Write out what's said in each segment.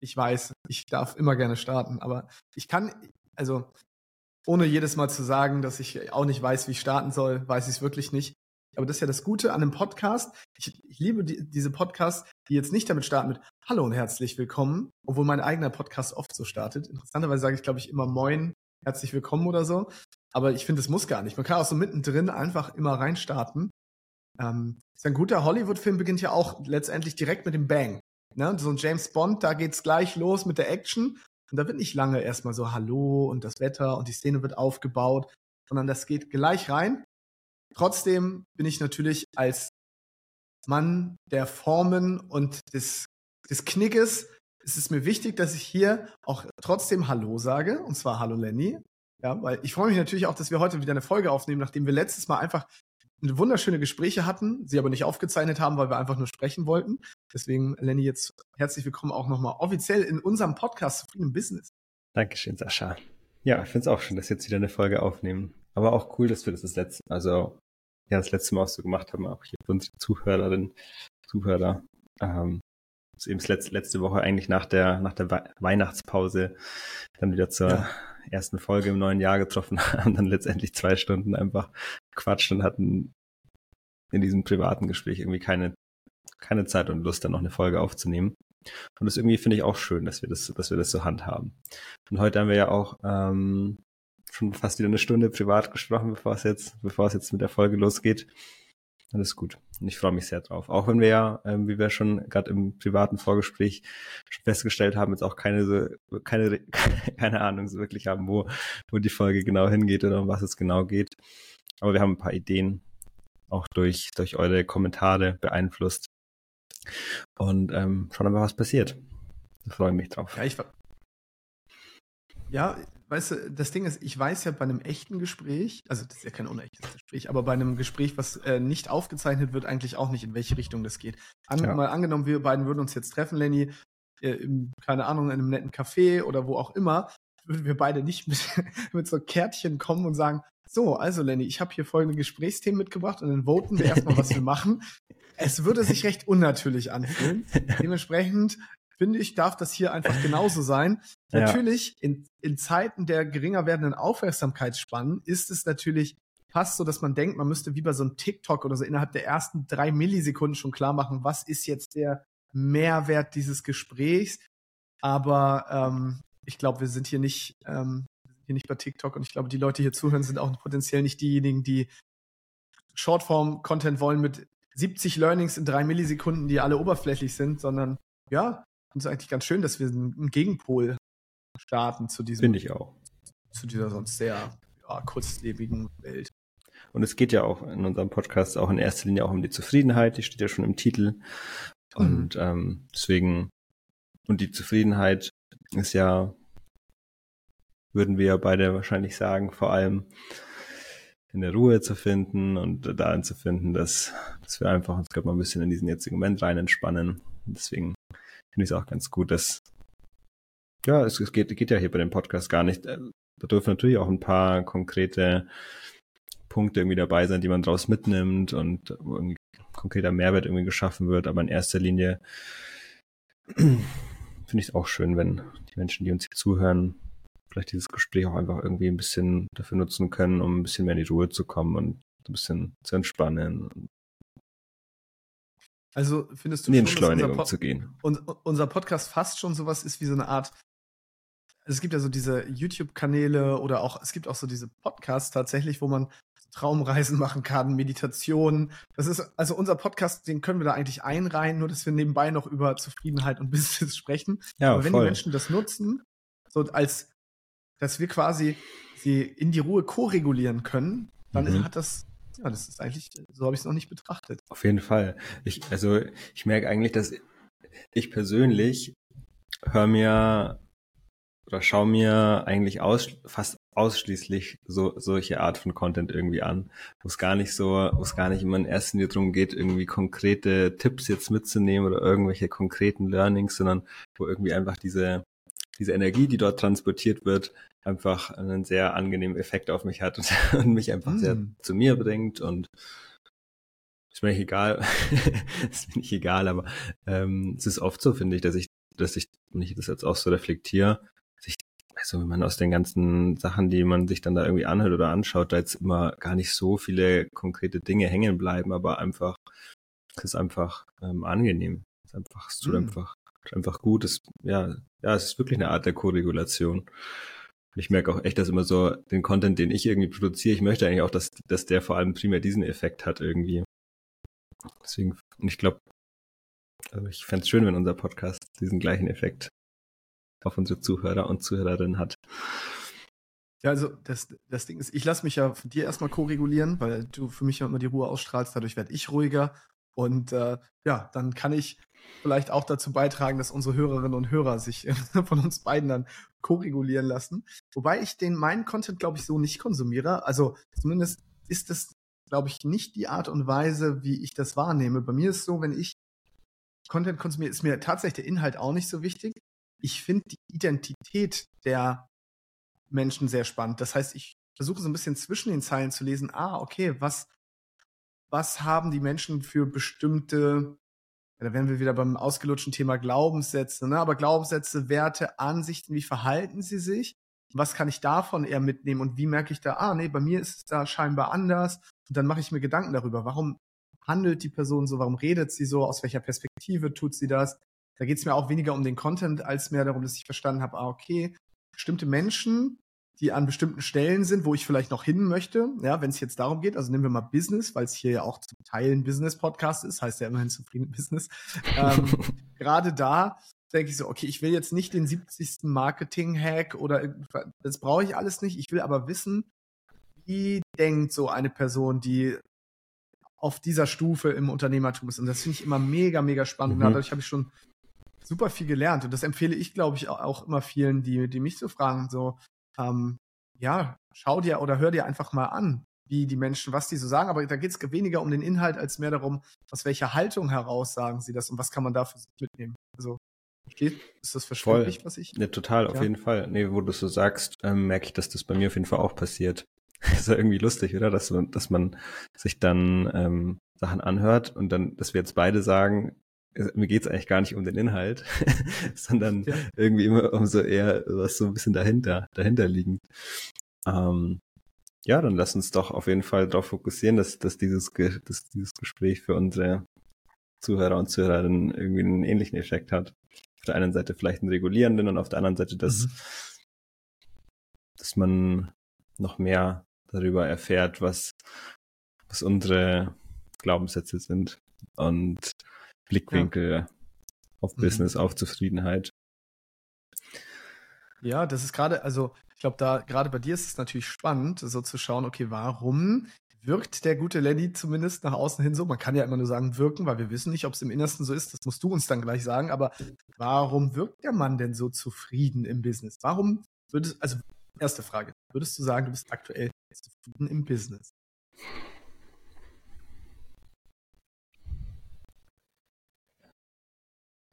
Ich weiß, ich darf immer gerne starten, aber ich kann, also ohne jedes Mal zu sagen, dass ich auch nicht weiß, wie ich starten soll, weiß ich es wirklich nicht. Aber das ist ja das Gute an einem Podcast. Ich, ich liebe die, diese Podcasts, die jetzt nicht damit starten mit Hallo und herzlich willkommen, obwohl mein eigener Podcast oft so startet. Interessanterweise sage ich, glaube ich, immer Moin, herzlich willkommen oder so. Aber ich finde, es muss gar nicht. Man kann auch so mittendrin einfach immer reinstarten. Ähm, ist ein guter Hollywood-Film beginnt ja auch letztendlich direkt mit dem Bang. Ne? So ein James Bond, da geht's gleich los mit der Action. Und da wird nicht lange erstmal so Hallo und das Wetter und die Szene wird aufgebaut, sondern das geht gleich rein. Trotzdem bin ich natürlich als Mann der Formen und des, des Knickes, ist es mir wichtig, dass ich hier auch trotzdem Hallo sage, und zwar Hallo Lenny. Ja, weil ich freue mich natürlich auch, dass wir heute wieder eine Folge aufnehmen, nachdem wir letztes Mal einfach wunderschöne Gespräche hatten, sie aber nicht aufgezeichnet haben, weil wir einfach nur sprechen wollten. Deswegen, Lenny, jetzt herzlich willkommen auch nochmal offiziell in unserem Podcast Zufrieden Business. Dankeschön, Sascha. Ja, ich finde es auch schön, dass wir jetzt wieder eine Folge aufnehmen. Aber auch cool, dass wir das das letzte, also ja, das letzte Mal auch so gemacht haben, auch hier für unsere Zuhörerinnen, Zuhörer. Ähm, das eben letzte, letzte Woche eigentlich nach der, nach der Weihnachtspause dann wieder zur ja. Ersten Folge im neuen Jahr getroffen haben, dann letztendlich zwei Stunden einfach quatscht und hatten in diesem privaten Gespräch irgendwie keine, keine Zeit und Lust, dann noch eine Folge aufzunehmen. Und das irgendwie finde ich auch schön, dass wir das, dass wir das so handhaben. Und heute haben wir ja auch ähm, schon fast wieder eine Stunde privat gesprochen, bevor es jetzt, bevor es jetzt mit der Folge losgeht. Alles gut. Und ich freue mich sehr drauf. Auch wenn wir ja, ähm, wie wir schon gerade im privaten Vorgespräch festgestellt haben, jetzt auch keine keine, keine Ahnung so wirklich haben, wo, wo die Folge genau hingeht oder um was es genau geht. Aber wir haben ein paar Ideen, auch durch, durch eure Kommentare beeinflusst. Und ähm, schauen wir mal, was passiert. Da freue ich mich drauf. Ja, ich, ja, weißt du, das Ding ist, ich weiß ja bei einem echten Gespräch, also das ist ja kein unechtes Gespräch, aber bei einem Gespräch, was äh, nicht aufgezeichnet wird, eigentlich auch nicht, in welche Richtung das geht. An, ja. Mal angenommen, wir beiden würden uns jetzt treffen, Lenny, äh, im, keine Ahnung, in einem netten Café oder wo auch immer, würden wir beide nicht mit, mit so Kärtchen kommen und sagen, so, also Lenny, ich habe hier folgende Gesprächsthemen mitgebracht und dann voten wir erstmal, was wir machen. Es würde sich recht unnatürlich anfühlen. Dementsprechend finde ich, darf das hier einfach genauso sein. Ja. Natürlich, in, in Zeiten der geringer werdenden Aufmerksamkeitsspannen ist es natürlich fast so, dass man denkt, man müsste wie bei so einem TikTok oder so innerhalb der ersten drei Millisekunden schon klar machen, was ist jetzt der Mehrwert dieses Gesprächs. Aber ähm, ich glaube, wir sind hier nicht, ähm, hier nicht bei TikTok und ich glaube, die Leute, die hier zuhören, sind auch potenziell nicht diejenigen, die Shortform-Content wollen mit 70 Learnings in drei Millisekunden, die alle oberflächlich sind, sondern ja, finde es eigentlich ganz schön, dass wir einen Gegenpol starten zu diesem. Finde ich auch. Zu dieser sonst sehr ja, kurzlebigen Welt. Und es geht ja auch in unserem Podcast auch in erster Linie auch um die Zufriedenheit, die steht ja schon im Titel. Und mhm. ähm, deswegen, und die Zufriedenheit ist ja, würden wir ja beide wahrscheinlich sagen, vor allem in der Ruhe zu finden und darin zu finden, dass, dass wir einfach uns gerade mal ein bisschen in diesen jetzigen Moment rein entspannen. Und deswegen finde ich es auch ganz gut, dass ja, es, es geht, geht ja hier bei dem Podcast gar nicht. Äh, da dürfen natürlich auch ein paar konkrete Punkte irgendwie dabei sein, die man daraus mitnimmt und irgendwie konkreter Mehrwert irgendwie geschaffen wird. Aber in erster Linie finde ich es auch schön, wenn die Menschen, die uns hier zuhören, vielleicht dieses Gespräch auch einfach irgendwie ein bisschen dafür nutzen können, um ein bisschen mehr in die Ruhe zu kommen und ein bisschen zu entspannen also findest du in die schon, Entschleunigung zu gehen. Und, unser Podcast fast schon sowas ist wie so eine Art. Es gibt ja so diese YouTube-Kanäle oder auch, es gibt auch so diese Podcasts tatsächlich, wo man Traumreisen machen kann, Meditationen. Das ist, also unser Podcast, den können wir da eigentlich einreihen, nur dass wir nebenbei noch über Zufriedenheit und Business sprechen. Ja, Aber wenn voll. die Menschen das nutzen, so als, dass wir quasi sie in die Ruhe ko-regulieren können, dann mhm. hat das ja, das ist eigentlich, so habe ich es noch nicht betrachtet. Auf jeden Fall. Ich, also ich merke eigentlich, dass ich persönlich höre mir oder schaue mir eigentlich aus, fast ausschließlich so solche Art von Content irgendwie an, wo es gar nicht so, wo es gar nicht immer in erster Linie darum geht, irgendwie konkrete Tipps jetzt mitzunehmen oder irgendwelche konkreten Learnings, sondern wo irgendwie einfach diese diese Energie, die dort transportiert wird, einfach einen sehr angenehmen Effekt auf mich hat und, und mich einfach mm. sehr zu mir bringt und ist mir nicht egal, ist mir nicht egal, aber ähm, es ist oft so, finde ich, dass ich dass ich, wenn ich das jetzt auch so reflektiere, sich, also wenn man aus den ganzen Sachen, die man sich dann da irgendwie anhört oder anschaut, da jetzt immer gar nicht so viele konkrete Dinge hängen bleiben, aber einfach, es ist einfach ähm, angenehm. Es ist einfach, es tut mhm. einfach, einfach gut. Es, ja, ja, es ist wirklich eine Art der Koregulation. Ich merke auch echt, dass immer so den Content, den ich irgendwie produziere, ich möchte eigentlich auch, dass, dass der vor allem primär diesen Effekt hat irgendwie. Deswegen, und ich glaube, also ich fände es schön, wenn unser Podcast diesen gleichen Effekt auf unsere Zuhörer und Zuhörerinnen hat. Ja, also das, das Ding ist, ich lasse mich ja von dir erstmal ko-regulieren, weil du für mich ja immer die Ruhe ausstrahlst, dadurch werde ich ruhiger. Und äh, ja, dann kann ich vielleicht auch dazu beitragen, dass unsere Hörerinnen und Hörer sich von uns beiden dann ko-regulieren lassen. Wobei ich den meinen Content, glaube ich, so nicht konsumiere. Also zumindest ist das, glaube ich, nicht die Art und Weise, wie ich das wahrnehme. Bei mir ist es so, wenn ich Content konsumiere, ist mir tatsächlich der Inhalt auch nicht so wichtig. Ich finde die Identität der Menschen sehr spannend. Das heißt, ich versuche so ein bisschen zwischen den Zeilen zu lesen, ah, okay, was, was haben die Menschen für bestimmte da wären wir wieder beim ausgelutschten Thema Glaubenssätze, ne? aber Glaubenssätze, Werte, Ansichten, wie verhalten sie sich? Was kann ich davon eher mitnehmen und wie merke ich da, ah, nee, bei mir ist es da scheinbar anders und dann mache ich mir Gedanken darüber, warum handelt die Person so, warum redet sie so, aus welcher Perspektive tut sie das? Da geht es mir auch weniger um den Content, als mehr darum, dass ich verstanden habe, ah, okay, bestimmte Menschen die an bestimmten Stellen sind, wo ich vielleicht noch hin möchte. Ja, wenn es jetzt darum geht, also nehmen wir mal Business, weil es hier ja auch zum Teil ein Business-Podcast ist, heißt ja immerhin zufrieden Business. Ähm, gerade da denke ich so, okay, ich will jetzt nicht den 70. Marketing-Hack oder das brauche ich alles nicht. Ich will aber wissen, wie denkt so eine Person, die auf dieser Stufe im Unternehmertum ist. Und das finde ich immer mega, mega spannend. Mhm. Dadurch habe ich schon super viel gelernt. Und das empfehle ich, glaube ich, auch immer vielen, die, die mich so fragen, so, ähm, ja, schau dir oder hör dir einfach mal an, wie die Menschen, was die so sagen. Aber da geht es weniger um den Inhalt als mehr darum, aus welcher Haltung heraus sagen sie das und was kann man da für sich mitnehmen. Also Versteht? Ist das verständlich, Voll. was ich? Ja, total, auf ja. jeden Fall. Nee, wo du so sagst, ähm, merke ich, dass das bei mir auf jeden Fall auch passiert. ist ja irgendwie lustig, oder? Dass man, dass man sich dann ähm, Sachen anhört und dann, dass wir jetzt beide sagen, mir geht's eigentlich gar nicht um den Inhalt, sondern ja. irgendwie immer um so eher was so ein bisschen dahinter, dahinter liegend. Ähm, ja, dann lass uns doch auf jeden Fall darauf fokussieren, dass, dass, dieses, dass dieses Gespräch für unsere Zuhörer und Zuhörerinnen irgendwie einen ähnlichen Effekt hat. Auf der einen Seite vielleicht einen regulierenden und auf der anderen Seite, dass, mhm. dass man noch mehr darüber erfährt, was, was unsere Glaubenssätze sind und Blickwinkel ja. auf mhm. Business, auf Zufriedenheit. Ja, das ist gerade, also ich glaube, da gerade bei dir ist es natürlich spannend, so zu schauen, okay, warum wirkt der gute Lenny zumindest nach außen hin so? Man kann ja immer nur sagen, wirken, weil wir wissen nicht, ob es im Innersten so ist. Das musst du uns dann gleich sagen. Aber warum wirkt der Mann denn so zufrieden im Business? Warum würdest, also erste Frage, würdest du sagen, du bist aktuell zufrieden im Business?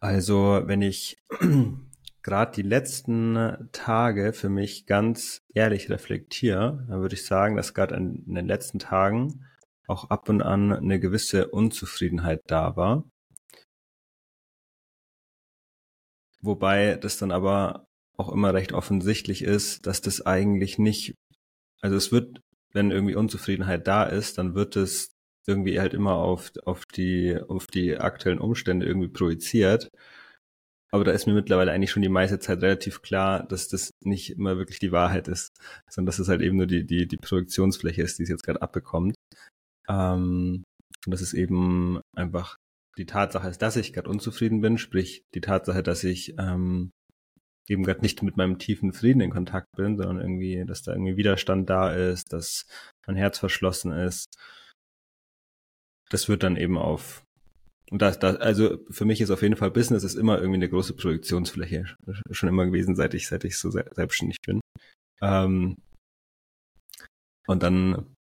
Also, wenn ich gerade die letzten Tage für mich ganz ehrlich reflektiere, dann würde ich sagen, dass gerade in den letzten Tagen auch ab und an eine gewisse Unzufriedenheit da war. Wobei das dann aber auch immer recht offensichtlich ist, dass das eigentlich nicht, also es wird, wenn irgendwie Unzufriedenheit da ist, dann wird es irgendwie halt immer auf, auf, die, auf die aktuellen Umstände irgendwie projiziert. Aber da ist mir mittlerweile eigentlich schon die meiste Zeit relativ klar, dass das nicht immer wirklich die Wahrheit ist, sondern dass es halt eben nur die, die, die Projektionsfläche ist, die es jetzt gerade abbekommt. Ähm, und das ist eben einfach die Tatsache ist, dass ich gerade unzufrieden bin, sprich die Tatsache, dass ich ähm, eben gerade nicht mit meinem tiefen Frieden in Kontakt bin, sondern irgendwie, dass da irgendwie Widerstand da ist, dass mein Herz verschlossen ist das wird dann eben auf und das, das, also für mich ist auf jeden Fall Business ist immer irgendwie eine große Projektionsfläche. Schon immer gewesen, seit ich, seit ich so selbstständig bin. Ähm, und dann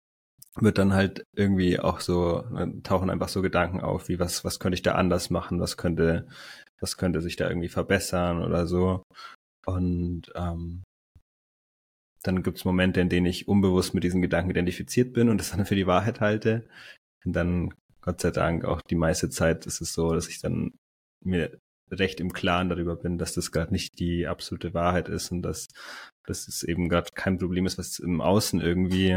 wird dann halt irgendwie auch so, tauchen einfach so Gedanken auf, wie was, was könnte ich da anders machen, was könnte, was könnte sich da irgendwie verbessern oder so. Und ähm, dann gibt's Momente, in denen ich unbewusst mit diesen Gedanken identifiziert bin und das dann für die Wahrheit halte. Und dann, Gott sei Dank, auch die meiste Zeit ist es so, dass ich dann mir recht im Klaren darüber bin, dass das gerade nicht die absolute Wahrheit ist und dass, dass es eben gerade kein Problem ist, was im Außen irgendwie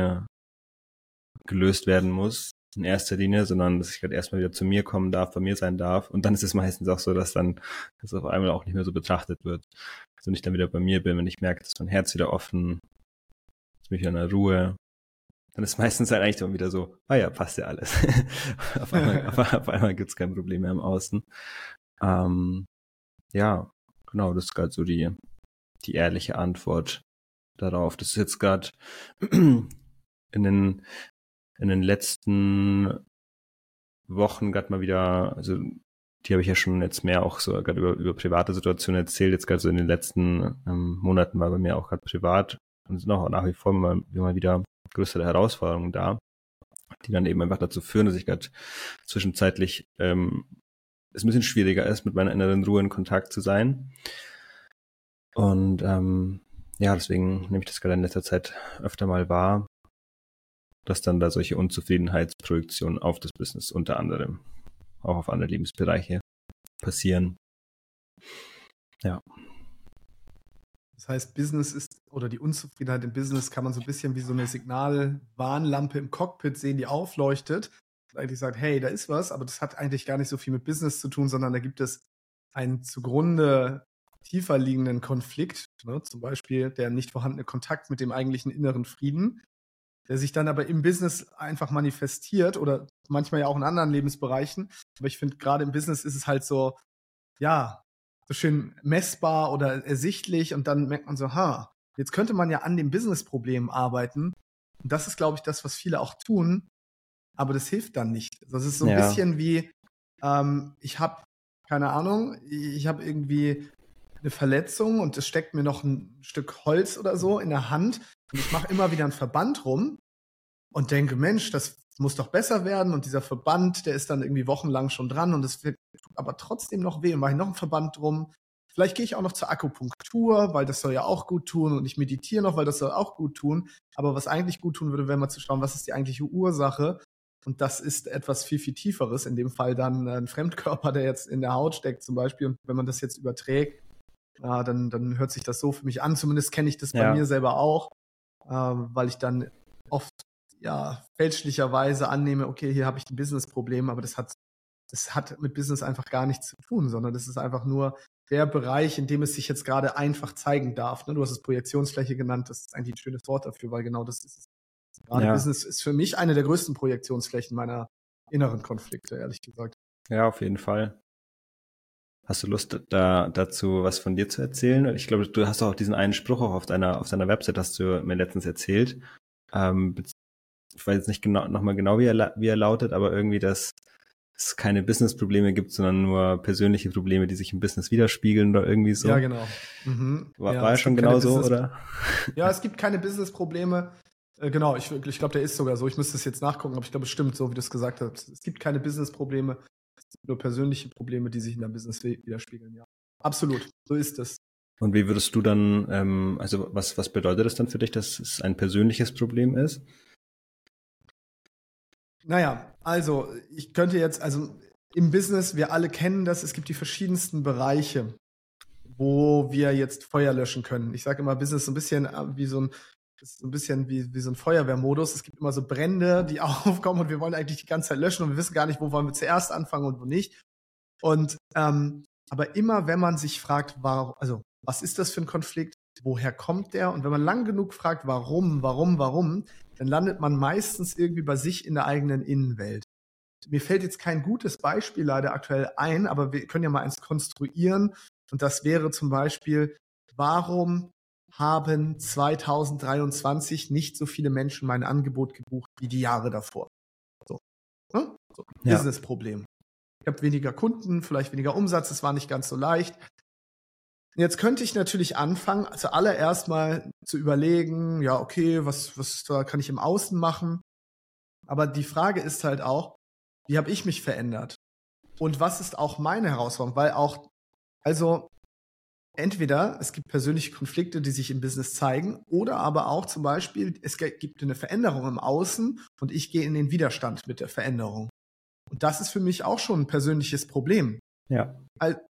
gelöst werden muss in erster Linie, sondern dass ich gerade erstmal wieder zu mir kommen darf, bei mir sein darf. Und dann ist es meistens auch so, dass dann das auf einmal auch nicht mehr so betrachtet wird. Also ich dann wieder bei mir bin, wenn ich merke, dass mein Herz wieder offen, ist mich in der Ruhe, dann ist meistens halt eigentlich dann wieder so, ah ja, passt ja alles. auf einmal, auf, auf einmal gibt es kein Problem mehr im Außen. Ähm, ja, genau, das ist gerade so die, die ehrliche Antwort darauf. Das ist jetzt gerade in den, in den letzten Wochen gerade mal wieder, also die habe ich ja schon jetzt mehr auch so gerade über, über private Situationen erzählt. Jetzt gerade so in den letzten ähm, Monaten war bei mir auch gerade privat und auch nach wie vor immer, immer wieder größere Herausforderungen da, die dann eben einfach dazu führen, dass ich gerade zwischenzeitlich ähm, es ein bisschen schwieriger ist, mit meiner inneren Ruhe in Kontakt zu sein. Und ähm, ja, deswegen nehme ich das gerade in letzter Zeit öfter mal wahr, dass dann da solche Unzufriedenheitsprojektionen auf das Business unter anderem, auch auf andere Lebensbereiche passieren. Ja. Das heißt, Business ist oder die Unzufriedenheit im Business kann man so ein bisschen wie so eine Signalwarnlampe im Cockpit sehen, die aufleuchtet eigentlich sagt, hey, da ist was, aber das hat eigentlich gar nicht so viel mit Business zu tun, sondern da gibt es einen zugrunde tiefer liegenden Konflikt, ne, zum Beispiel der nicht vorhandene Kontakt mit dem eigentlichen inneren Frieden, der sich dann aber im Business einfach manifestiert oder manchmal ja auch in anderen Lebensbereichen. Aber ich finde, gerade im Business ist es halt so, ja, so schön messbar oder ersichtlich und dann merkt man so, ha, jetzt könnte man ja an dem Business-Problem arbeiten. Und das ist, glaube ich, das, was viele auch tun, aber das hilft dann nicht. Das ist so ein ja. bisschen wie, ähm, ich habe, keine Ahnung, ich habe irgendwie eine Verletzung und es steckt mir noch ein Stück Holz oder so in der Hand und ich mache immer wieder einen Verband rum und denke, Mensch, das muss doch besser werden und dieser Verband, der ist dann irgendwie wochenlang schon dran und es wird aber trotzdem noch weh und mache ich noch einen Verband drum. Vielleicht gehe ich auch noch zur Akupunktur, weil das soll ja auch gut tun und ich meditiere noch, weil das soll auch gut tun. Aber was eigentlich gut tun würde, wäre mal zu schauen, was ist die eigentliche Ursache und das ist etwas viel, viel Tieferes. In dem Fall dann ein Fremdkörper, der jetzt in der Haut steckt zum Beispiel. Und wenn man das jetzt überträgt, äh, dann, dann hört sich das so für mich an. Zumindest kenne ich das ja. bei mir selber auch, äh, weil ich dann oft ja fälschlicherweise annehme, okay, hier habe ich ein Business-Problem, aber das hat, das hat mit Business einfach gar nichts zu tun, sondern das ist einfach nur der Bereich, in dem es sich jetzt gerade einfach zeigen darf. Ne? Du hast es Projektionsfläche genannt, das ist eigentlich ein schönes Wort dafür, weil genau das ist es. Gerade ja. Business ist für mich eine der größten Projektionsflächen meiner inneren Konflikte, ehrlich gesagt. Ja, auf jeden Fall. Hast du Lust, da dazu was von dir zu erzählen? Ich glaube, du hast auch diesen einen Spruch auch auf deiner, auf deiner Website, hast du mir letztens erzählt. Ähm, ich weiß jetzt nicht genau, nochmal genau, wie er, wie er lautet, aber irgendwie, dass es keine Business-Probleme gibt, sondern nur persönliche Probleme, die sich im Business widerspiegeln oder irgendwie so. Ja, genau. Mhm. War, ja, war er schon genau so, oder? Ja, es gibt keine Business-Probleme. Äh, genau, ich, ich glaube, der ist sogar so. Ich müsste es jetzt nachgucken, aber ich glaube, es stimmt, so wie du es gesagt hast. Es gibt keine Business-Probleme, nur persönliche Probleme, die sich in der Business widerspiegeln, ja. Absolut, so ist es. Und wie würdest du dann, ähm, also was, was bedeutet das dann für dich, dass es ein persönliches Problem ist? Naja, also ich könnte jetzt, also im Business, wir alle kennen das, es gibt die verschiedensten Bereiche, wo wir jetzt Feuer löschen können. Ich sage immer, Business ist ein bisschen äh, wie so ein ist ein bisschen wie, wie so ein Feuerwehrmodus. Es gibt immer so Brände, die aufkommen und wir wollen eigentlich die ganze Zeit löschen und wir wissen gar nicht, wo wollen wir zuerst anfangen und wo nicht. Und ähm, aber immer, wenn man sich fragt, warum, also was ist das für ein Konflikt, woher kommt der? Und wenn man lang genug fragt, warum, warum, warum, dann landet man meistens irgendwie bei sich in der eigenen Innenwelt. Mir fällt jetzt kein gutes Beispiel leider aktuell ein, aber wir können ja mal eins konstruieren. Und das wäre zum Beispiel, warum haben 2023 nicht so viele Menschen mein Angebot gebucht wie die Jahre davor. So. Ne? so. Ja. Business-Problem. Ich habe weniger Kunden, vielleicht weniger Umsatz, es war nicht ganz so leicht. Jetzt könnte ich natürlich anfangen, zuallererst mal zu überlegen, ja, okay, was, was kann ich im Außen machen? Aber die Frage ist halt auch, wie habe ich mich verändert? Und was ist auch meine Herausforderung? Weil auch, also entweder es gibt persönliche Konflikte, die sich im Business zeigen, oder aber auch zum Beispiel, es gibt eine Veränderung im Außen und ich gehe in den Widerstand mit der Veränderung. Und das ist für mich auch schon ein persönliches Problem. Ja.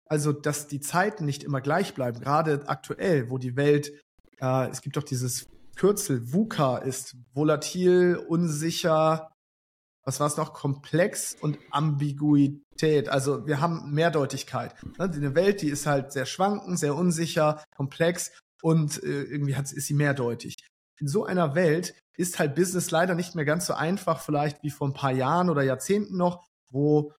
Also dass die Zeiten nicht immer gleich bleiben, gerade aktuell, wo die Welt, äh, es gibt doch dieses Kürzel, VUCA ist volatil, unsicher, was war es noch, komplex und Ambiguität. Also wir haben Mehrdeutigkeit. Ne? Eine Welt, die ist halt sehr schwankend, sehr unsicher, komplex und äh, irgendwie hat, ist sie mehrdeutig. In so einer Welt ist halt Business leider nicht mehr ganz so einfach, vielleicht wie vor ein paar Jahren oder Jahrzehnten noch, wo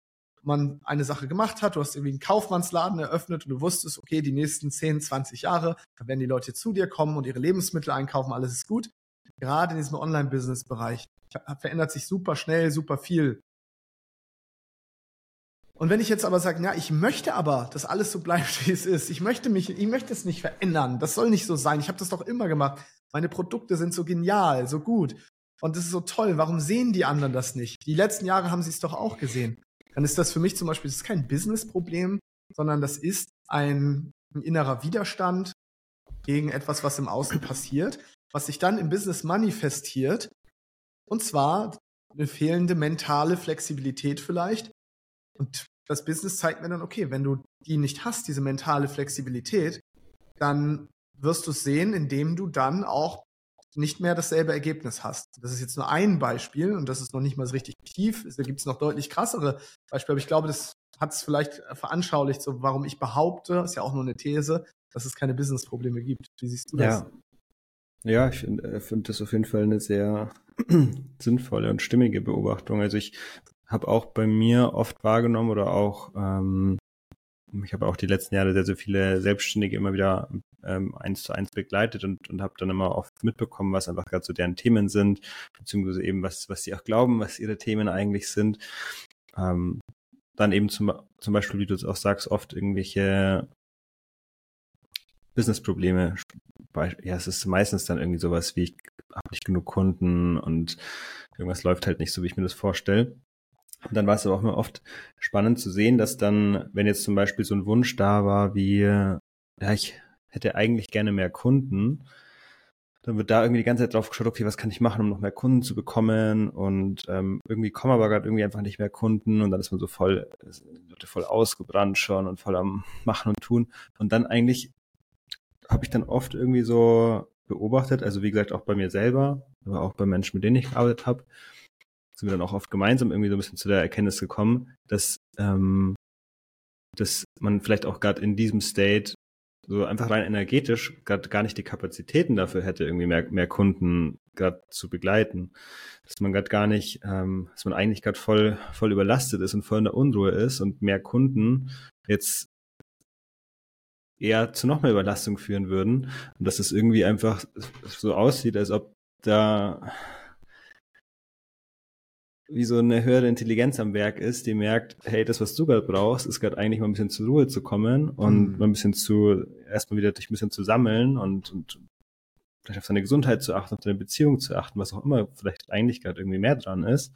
man eine Sache gemacht hat, du hast irgendwie einen Kaufmannsladen eröffnet und du wusstest, okay, die nächsten 10, 20 Jahre, da werden die Leute zu dir kommen und ihre Lebensmittel einkaufen, alles ist gut. Gerade in diesem Online-Business-Bereich verändert sich super schnell, super viel. Und wenn ich jetzt aber sage, ja, ich möchte aber, dass alles so bleibt, wie es ist. Ich möchte mich, ich möchte es nicht verändern. Das soll nicht so sein. Ich habe das doch immer gemacht. Meine Produkte sind so genial, so gut. Und das ist so toll. Warum sehen die anderen das nicht? Die letzten Jahre haben sie es doch auch gesehen dann ist das für mich zum Beispiel, das ist kein Business-Problem, sondern das ist ein, ein innerer Widerstand gegen etwas, was im Außen passiert, was sich dann im Business manifestiert. Und zwar eine fehlende mentale Flexibilität vielleicht. Und das Business zeigt mir dann, okay, wenn du die nicht hast, diese mentale Flexibilität, dann wirst du es sehen, indem du dann auch nicht mehr dasselbe Ergebnis hast. Das ist jetzt nur ein Beispiel und das ist noch nicht mal so richtig tief. Da gibt es noch deutlich krassere Beispiele, aber ich glaube, das hat es vielleicht veranschaulicht, so warum ich behaupte, ist ja auch nur eine These, dass es keine Business-Probleme gibt. Wie siehst du das? Ja, ja ich finde äh, find das auf jeden Fall eine sehr sinnvolle und stimmige Beobachtung. Also ich habe auch bei mir oft wahrgenommen oder auch ähm, ich habe auch die letzten Jahre sehr, sehr viele Selbstständige immer wieder ähm, eins zu eins begleitet und, und habe dann immer oft mitbekommen, was einfach gerade so deren Themen sind, beziehungsweise eben was, was sie auch glauben, was ihre Themen eigentlich sind. Ähm, dann eben zum, zum Beispiel, wie du es auch sagst, oft irgendwelche Business-Probleme. Ja, es ist meistens dann irgendwie sowas wie, ich habe nicht genug Kunden und irgendwas läuft halt nicht so, wie ich mir das vorstelle. Und dann war es aber auch immer oft spannend zu sehen, dass dann, wenn jetzt zum Beispiel so ein Wunsch da war, wie, ja, ich hätte eigentlich gerne mehr Kunden, dann wird da irgendwie die ganze Zeit drauf geschaut, okay, was kann ich machen, um noch mehr Kunden zu bekommen? Und ähm, irgendwie kommen aber gerade irgendwie einfach nicht mehr Kunden und dann ist man so voll, Leute voll ausgebrannt schon und voll am Machen und Tun. Und dann eigentlich habe ich dann oft irgendwie so beobachtet, also wie gesagt auch bei mir selber, aber auch bei Menschen, mit denen ich gearbeitet habe, sind wir dann auch oft gemeinsam irgendwie so ein bisschen zu der Erkenntnis gekommen, dass, ähm, dass man vielleicht auch gerade in diesem State so einfach rein energetisch gerade gar nicht die Kapazitäten dafür hätte, irgendwie mehr, mehr Kunden gerade zu begleiten. Dass man gerade gar nicht, ähm, dass man eigentlich gerade voll, voll überlastet ist und voll in der Unruhe ist und mehr Kunden jetzt eher zu noch mehr Überlastung führen würden. Und dass es irgendwie einfach so aussieht, als ob da wie so eine höhere Intelligenz am Werk ist, die merkt, hey, das, was du gerade brauchst, ist gerade eigentlich mal ein bisschen zur Ruhe zu kommen und mhm. mal ein bisschen zu, erstmal wieder dich ein bisschen zu sammeln und, und vielleicht auf seine Gesundheit zu achten, auf seine Beziehung zu achten, was auch immer vielleicht eigentlich gerade irgendwie mehr dran ist.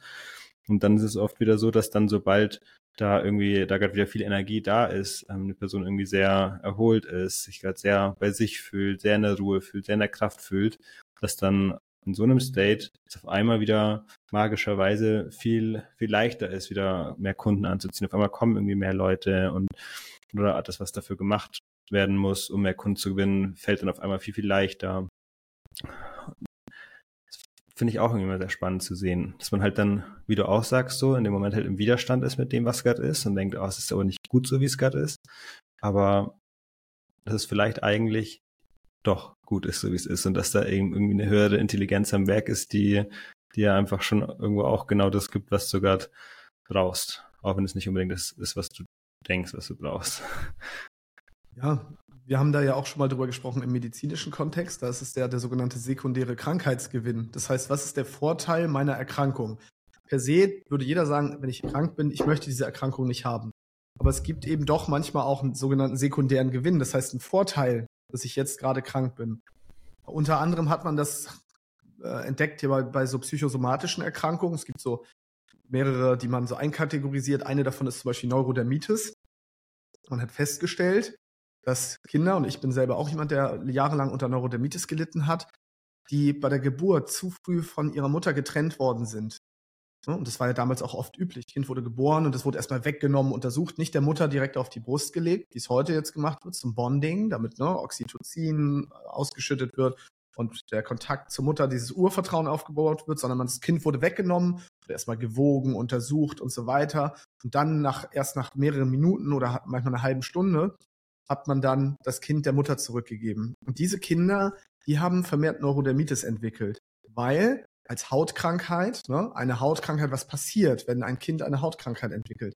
Und dann ist es oft wieder so, dass dann sobald da irgendwie, da gerade wieder viel Energie da ist, ähm, eine Person irgendwie sehr erholt ist, sich gerade sehr bei sich fühlt, sehr in der Ruhe fühlt, sehr in der Kraft fühlt, dass dann in so einem State es auf einmal wieder magischerweise viel, viel leichter ist, wieder mehr Kunden anzuziehen. Auf einmal kommen irgendwie mehr Leute und oder das, was dafür gemacht werden muss, um mehr Kunden zu gewinnen, fällt dann auf einmal viel, viel leichter. Das finde ich auch irgendwie immer sehr spannend zu sehen, dass man halt dann, wie du auch sagst, so in dem Moment halt im Widerstand ist mit dem, was gerade ist und denkt, oh, es ist aber nicht gut so, wie es gerade ist. Aber das ist vielleicht eigentlich doch gut ist, so wie es ist und dass da eben irgendwie eine höhere Intelligenz am Werk ist, die die ja einfach schon irgendwo auch genau das gibt, was du gerade brauchst. Auch wenn es nicht unbedingt das ist, was du denkst, was du brauchst. Ja, wir haben da ja auch schon mal drüber gesprochen im medizinischen Kontext. Da ist es der, der sogenannte sekundäre Krankheitsgewinn. Das heißt, was ist der Vorteil meiner Erkrankung? Per se würde jeder sagen, wenn ich krank bin, ich möchte diese Erkrankung nicht haben. Aber es gibt eben doch manchmal auch einen sogenannten sekundären Gewinn. Das heißt, einen Vorteil, dass ich jetzt gerade krank bin. Unter anderem hat man das äh, entdeckt hier bei, bei so psychosomatischen Erkrankungen. Es gibt so mehrere, die man so einkategorisiert. Eine davon ist zum Beispiel Neurodermitis. Man hat festgestellt, dass Kinder, und ich bin selber auch jemand, der jahrelang unter Neurodermitis gelitten hat, die bei der Geburt zu früh von ihrer Mutter getrennt worden sind. Ne? Und das war ja damals auch oft üblich. Kind wurde geboren und es wurde erstmal weggenommen, untersucht, nicht der Mutter direkt auf die Brust gelegt, wie es heute jetzt gemacht wird, zum Bonding, damit ne, Oxytocin ausgeschüttet wird und der Kontakt zur Mutter, dieses Urvertrauen aufgebaut wird, sondern das Kind wurde weggenommen, wurde erstmal gewogen, untersucht und so weiter. Und dann nach, erst nach mehreren Minuten oder manchmal einer halben Stunde hat man dann das Kind der Mutter zurückgegeben. Und diese Kinder, die haben vermehrt Neurodermitis entwickelt, weil als Hautkrankheit, ne, eine Hautkrankheit, was passiert, wenn ein Kind eine Hautkrankheit entwickelt?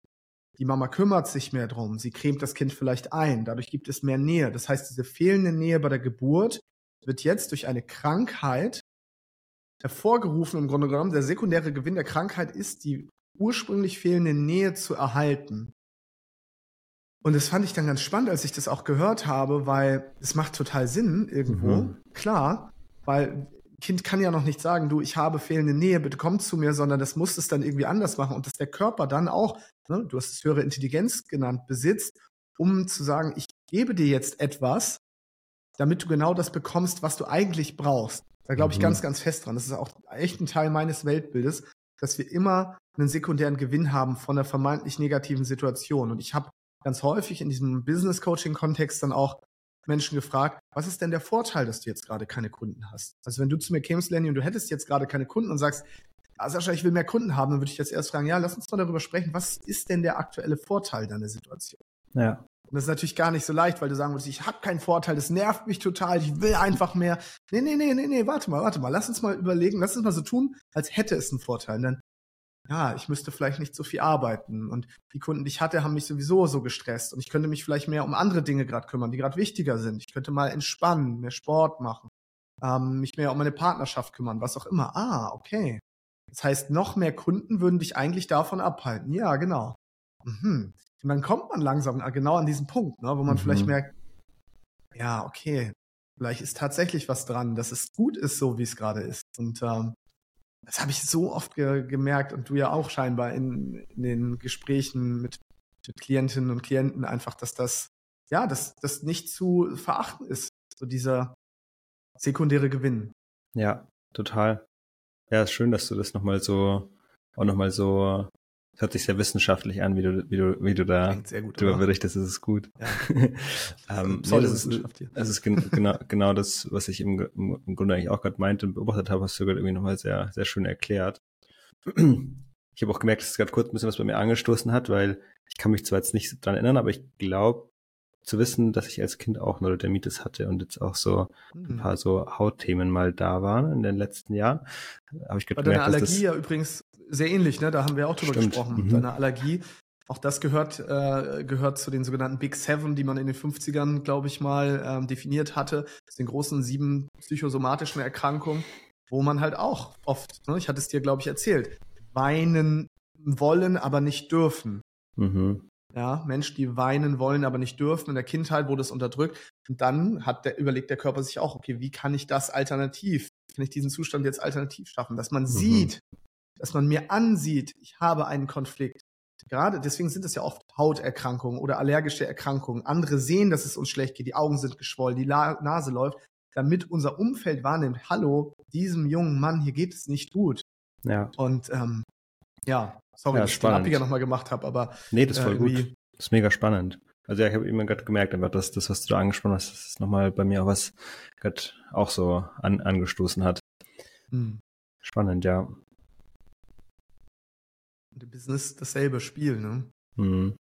Die Mama kümmert sich mehr drum, sie cremt das Kind vielleicht ein, dadurch gibt es mehr Nähe. Das heißt, diese fehlende Nähe bei der Geburt wird jetzt durch eine Krankheit hervorgerufen, im Grunde genommen. Der sekundäre Gewinn der Krankheit ist, die ursprünglich fehlende Nähe zu erhalten. Und das fand ich dann ganz spannend, als ich das auch gehört habe, weil es macht total Sinn irgendwo. Mhm. Klar, weil Kind kann ja noch nicht sagen, du, ich habe fehlende Nähe, bitte komm zu mir, sondern das muss es dann irgendwie anders machen und dass der Körper dann auch, ne, du hast es höhere Intelligenz genannt, besitzt, um zu sagen, ich gebe dir jetzt etwas, damit du genau das bekommst, was du eigentlich brauchst. Da glaube ich mhm. ganz, ganz fest dran. Das ist auch echt ein Teil meines Weltbildes, dass wir immer einen sekundären Gewinn haben von einer vermeintlich negativen Situation. Und ich habe ganz häufig in diesem Business Coaching Kontext dann auch Menschen gefragt, was ist denn der Vorteil, dass du jetzt gerade keine Kunden hast? Also wenn du zu mir kämst, Lenny, und du hättest jetzt gerade keine Kunden und sagst, ah, Sascha, ich will mehr Kunden haben, dann würde ich jetzt erst fragen, ja, lass uns mal darüber sprechen, was ist denn der aktuelle Vorteil deiner Situation? Ja. Und das ist natürlich gar nicht so leicht, weil du sagen würdest, ich habe keinen Vorteil, das nervt mich total, ich will einfach mehr. Nee, nee, nee, nee, nee, warte mal, warte mal, lass uns mal überlegen, lass uns mal so tun, als hätte es einen Vorteil. Und dann ja, ich müsste vielleicht nicht so viel arbeiten. Und die Kunden, die ich hatte, haben mich sowieso so gestresst. Und ich könnte mich vielleicht mehr um andere Dinge gerade kümmern, die gerade wichtiger sind. Ich könnte mal entspannen, mehr Sport machen, ähm, mich mehr um meine Partnerschaft kümmern, was auch immer. Ah, okay. Das heißt, noch mehr Kunden würden dich eigentlich davon abhalten. Ja, genau. Mhm. Und dann kommt man langsam genau an diesen Punkt, ne, wo man mhm. vielleicht merkt, ja, okay, vielleicht ist tatsächlich was dran, dass es gut ist, so wie es gerade ist. Und ähm, das habe ich so oft ge gemerkt und du ja auch scheinbar in, in den Gesprächen mit, mit, Klientinnen und Klienten einfach, dass das, ja, dass das nicht zu verachten ist, so dieser sekundäre Gewinn. Ja, total. Ja, ist schön, dass du das nochmal so, auch nochmal so das hört sich sehr wissenschaftlich an, wie du, wie du, wie du da darüber berichtest, das ist gut. Ja. ähm, nee, das ist, das ist gen genau, genau das, was ich im, im Grunde eigentlich auch gerade meinte und beobachtet habe, hast du gerade irgendwie nochmal sehr, sehr schön erklärt. Ich habe auch gemerkt, dass es gerade kurz ein bisschen was bei mir angestoßen hat, weil ich kann mich zwar jetzt nicht dran erinnern, aber ich glaube zu wissen, dass ich als Kind auch Neurodermitis hatte und jetzt auch so ein hm. paar so Hautthemen mal da waren in den letzten Jahren. Habe ich gerade gemerkt, Allergie dass das ja übrigens sehr ähnlich, ne? Da haben wir auch drüber Stimmt. gesprochen. Mhm. Deine Allergie. Auch das gehört, äh, gehört zu den sogenannten Big Seven, die man in den 50ern, glaube ich mal, ähm, definiert hatte. Das sind großen sieben psychosomatischen Erkrankungen, wo man halt auch oft, ne, ich hatte es dir, glaube ich, erzählt, weinen wollen, aber nicht dürfen. Mhm. Ja, Menschen, die weinen wollen, aber nicht dürfen. In der Kindheit wurde es unterdrückt. Und dann hat der, überlegt der Körper sich auch, okay, wie kann ich das alternativ, kann ich diesen Zustand jetzt alternativ schaffen? Dass man mhm. sieht, dass man mir ansieht, ich habe einen Konflikt. Gerade deswegen sind es ja oft Hauterkrankungen oder allergische Erkrankungen. Andere sehen, dass es uns schlecht geht, die Augen sind geschwollen, die La Nase läuft, damit unser Umfeld wahrnimmt, hallo, diesem jungen Mann hier geht es nicht gut. Ja. Und ähm, ja, sorry, ja, dass ich den Abbiger nochmal gemacht habe, aber nee, das ist voll äh, gut. Das ist mega spannend. Also ja, ich habe immer gerade gemerkt, aber dass das, was du da angesprochen hast, das ist nochmal bei mir auch was gerade auch so an, angestoßen hat. Hm. Spannend, ja im Business dasselbe Spiel, ne? Mhm.